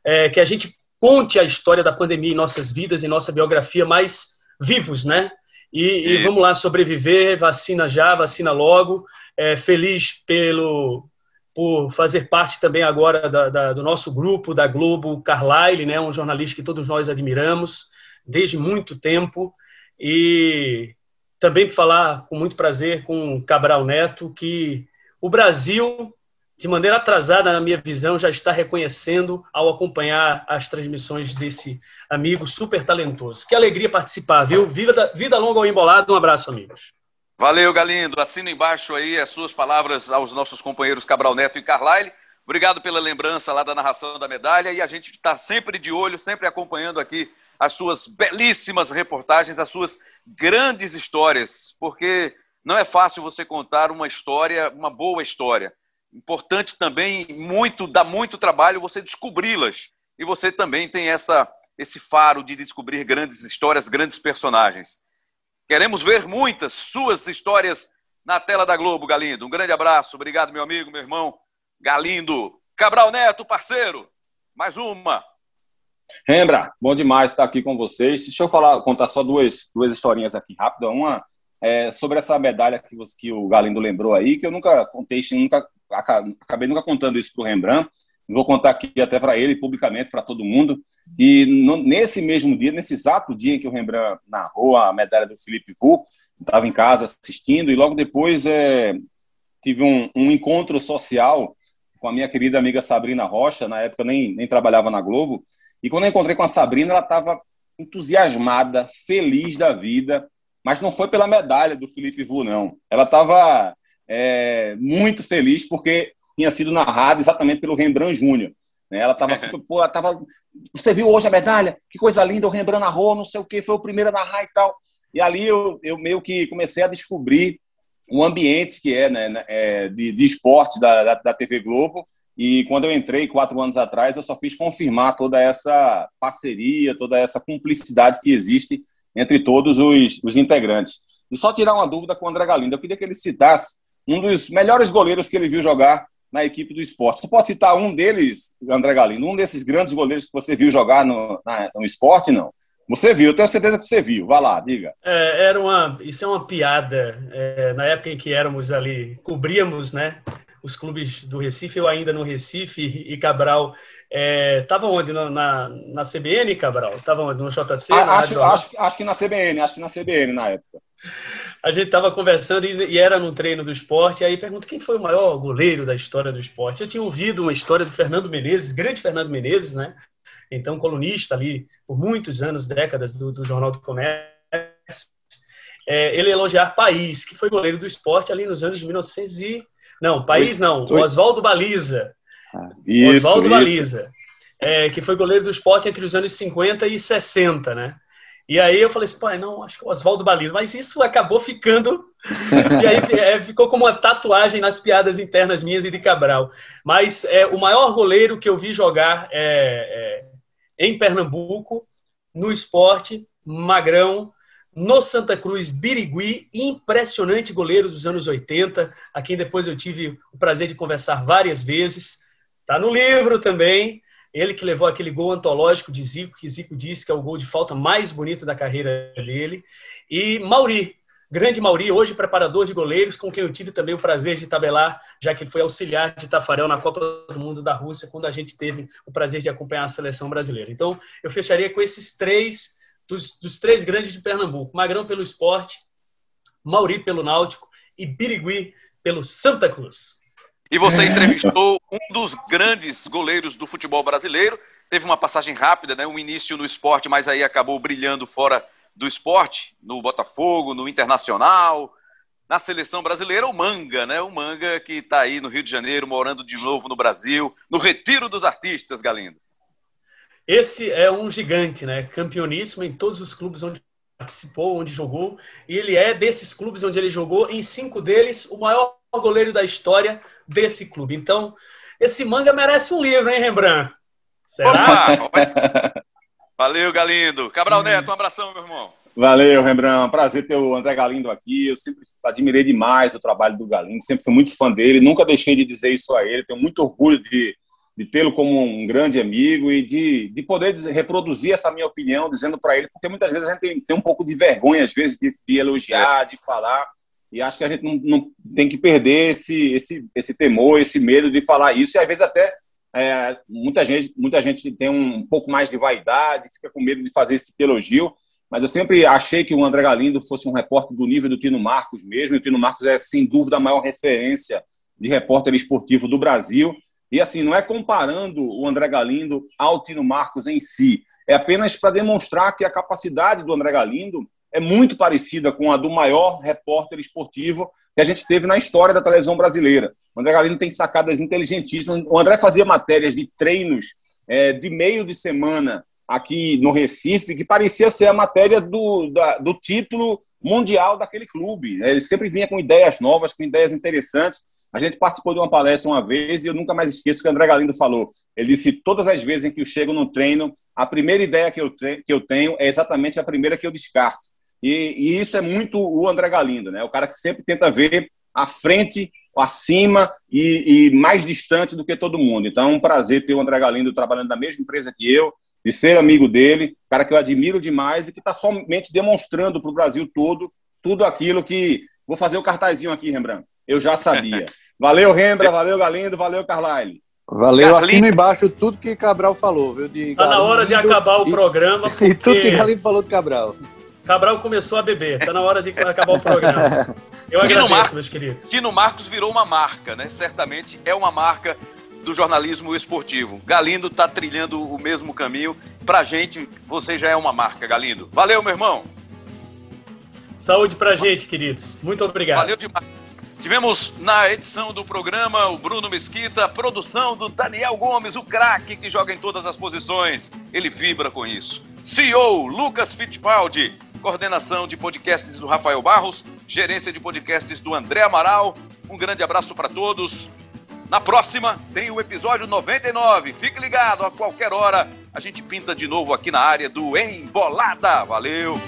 é, que a gente conte a história da pandemia em nossas vidas, em nossa biografia, mais vivos, né? E, e, vamos lá sobreviver, vacina já, vacina logo. É, feliz pelo por fazer parte também agora da, da, do nosso grupo da Globo, Carlyle, né, um jornalista que todos nós admiramos desde muito tempo. E também falar com muito prazer com Cabral Neto que o Brasil de maneira atrasada, na minha visão, já está reconhecendo ao acompanhar as transmissões desse amigo super talentoso. Que alegria participar, viu? Vida, vida longa ao embolado. Um abraço, amigos. Valeu, Galindo. Assina embaixo aí as suas palavras aos nossos companheiros Cabral Neto e Carlyle. Obrigado pela lembrança lá da narração da medalha e a gente está sempre de olho, sempre acompanhando aqui as suas belíssimas reportagens, as suas grandes histórias, porque não é fácil você contar uma história, uma boa história importante também, muito dá muito trabalho você descobri-las. E você também tem essa esse faro de descobrir grandes histórias, grandes personagens. Queremos ver muitas suas histórias na tela da Globo, Galindo. Um grande abraço. Obrigado, meu amigo, meu irmão Galindo. Cabral Neto, parceiro. Mais uma. Rembra, bom demais estar aqui com vocês. Deixa eu falar, contar só duas, duas historinhas aqui rápido. Uma é, sobre essa medalha que, você, que o Galindo lembrou aí, que eu nunca contei, nunca acabei nunca contando isso para o Rembrandt, vou contar aqui até para ele, publicamente, para todo mundo. E no, nesse mesmo dia, nesse exato dia em que o Rembrandt narrou a medalha do Felipe Vu, estava em casa assistindo, e logo depois é, tive um, um, encontro social com a minha querida amiga Sabrina Rocha, na época nem, nem trabalhava na Globo, e quando eu encontrei com a Sabrina, ela estava entusiasmada, feliz da vida, mas não foi pela medalha do Felipe Vu, não. Ela estava é, muito feliz porque tinha sido narrado exatamente pelo Rembrandt Júnior. Né? Ela estava super, pô, ela tava, você viu hoje a medalha? Que coisa linda, o Rembrandt narrou, não sei o que, foi o primeiro a narrar e tal. E ali eu, eu meio que comecei a descobrir o ambiente que é, né, né é, de, de esporte da, da, da TV Globo. E quando eu entrei quatro anos atrás, eu só fiz confirmar toda essa parceria, toda essa cumplicidade que existe entre todos os, os integrantes. E só tirar uma dúvida com o André Galindo, eu queria que ele citasse um dos melhores goleiros que ele viu jogar na equipe do esporte. Você pode citar um deles, André Galindo, um desses grandes goleiros que você viu jogar no, na, no esporte, não? Você viu, eu tenho certeza que você viu. Vá lá, diga. É, era uma, isso é uma piada. É, na época em que éramos ali, cobríamos, né, os clubes do Recife, eu ainda no Recife e Cabral estava é, onde? Na, na, na, CBN, Cabral? Estava onde? No JC? Acho, acho, acho, que na CBN, acho que na CBN na época a gente estava conversando e, e, era no treino do esporte, e aí pergunta quem foi o maior goleiro da história do esporte. Eu tinha ouvido uma história do Fernando Menezes, grande Fernando Menezes, né? Então, colunista ali por muitos anos, décadas, do, do Jornal do Comércio. É, ele elogiar País, que foi goleiro do esporte ali nos anos de 1900 e... Não, País não, Oswaldo Baliza. Ah, Oswaldo Baliza, é, que foi goleiro do esporte entre os anos 50 e 60, né? E aí eu falei assim, pai, não, acho que o Oswaldo Baliza, mas isso acabou ficando, e aí é, ficou como uma tatuagem nas piadas internas minhas e de Cabral. Mas é, o maior goleiro que eu vi jogar é, é, em Pernambuco, no esporte, Magrão, no Santa Cruz, Birigui, impressionante goleiro dos anos 80, a quem depois eu tive o prazer de conversar várias vezes. Está no livro também, ele que levou aquele gol antológico de Zico, que Zico disse que é o gol de falta mais bonito da carreira dele. E Mauri, grande Mauri, hoje preparador de goleiros, com quem eu tive também o prazer de tabelar, já que ele foi auxiliar de Tafarel na Copa do Mundo da Rússia, quando a gente teve o prazer de acompanhar a seleção brasileira. Então, eu fecharia com esses três, dos, dos três grandes de Pernambuco: Magrão pelo esporte, Mauri pelo Náutico e Birigui pelo Santa Cruz. E você entrevistou um dos grandes goleiros do futebol brasileiro. Teve uma passagem rápida, né? um início no esporte, mas aí acabou brilhando fora do esporte, no Botafogo, no Internacional, na seleção brasileira, o Manga, né? O Manga que está aí no Rio de Janeiro, morando de novo no Brasil, no Retiro dos Artistas, Galindo. Esse é um gigante, né? Campeoníssimo em todos os clubes onde participou, onde jogou, e ele é desses clubes onde ele jogou, em cinco deles, o maior goleiro da história desse clube. Então, esse manga merece um livro, hein, Rembrandt? Será? Valeu, Galindo. Cabral Neto, um abração, meu irmão. Valeu, Rembrandt. Prazer ter o André Galindo aqui. Eu sempre admirei demais o trabalho do Galindo, sempre fui muito fã dele, nunca deixei de dizer isso a ele. Tenho muito orgulho de, de tê-lo como um grande amigo e de, de poder reproduzir essa minha opinião, dizendo para ele, porque muitas vezes a gente tem, tem, um pouco de vergonha, às vezes, de, de elogiar, de falar, e acho que a gente não, não, tem que perder esse, esse, esse temor, esse medo de falar isso, e às vezes até é, muita, gente, muita gente tem um pouco mais de vaidade, fica com medo de fazer esse elogio, mas eu sempre achei que o André Galindo fosse um repórter do nível do Tino Marcos mesmo, e o Tino Marcos é, sem dúvida, a maior referência de repórter esportivo do Brasil, e assim, não é comparando o André Galindo ao Tino Marcos em si, é apenas para demonstrar que a capacidade do André Galindo é muito parecida com a do maior repórter esportivo que a gente teve na história da televisão brasileira. O André Galindo tem sacadas inteligentíssimas. O André fazia matérias de treinos é, de meio de semana aqui no Recife, que parecia ser a matéria do, da, do título mundial daquele clube. Ele sempre vinha com ideias novas, com ideias interessantes. A gente participou de uma palestra uma vez e eu nunca mais esqueço o que o André Galindo falou. Ele disse: todas as vezes em que eu chego no treino, a primeira ideia que eu, que eu tenho é exatamente a primeira que eu descarto. E, e, isso é muito o André Galindo, né? O cara que sempre tenta ver à frente, acima e, e, mais distante do que todo mundo. Então é um prazer ter o André Galindo trabalhando na mesma empresa que eu, de ser amigo dele, cara que eu admiro demais e que está somente demonstrando para o Brasil todo tudo aquilo que. Vou fazer o cartazinho aqui, Rembrandt. Eu já sabia. Valeu, Rembra, valeu, Galindo, valeu, Carlyle. Valeu, Galindo. assino embaixo tudo que Cabral falou, viu? De tá na hora de acabar o e, programa. Porque... E tudo que Galindo falou do Cabral. Cabral começou a beber, tá na hora de acabar o programa. Eu Tino agradeço, Mar... meus queridos. Tino Marcos virou uma marca, né? Certamente é uma marca do jornalismo esportivo. Galindo tá trilhando o mesmo caminho. Pra gente, você já é uma marca, Galindo. Valeu, meu irmão. Saúde pra gente, queridos. Muito obrigado. Valeu demais. Tivemos na edição do programa o Bruno Mesquita, produção do Daniel Gomes, o craque que joga em todas as posições. Ele vibra com isso. CEO Lucas Fittipaldi, coordenação de podcasts do Rafael Barros, gerência de podcasts do André Amaral. Um grande abraço para todos. Na próxima tem o episódio 99. Fique ligado, a qualquer hora a gente pinta de novo aqui na área do Embolada. Valeu!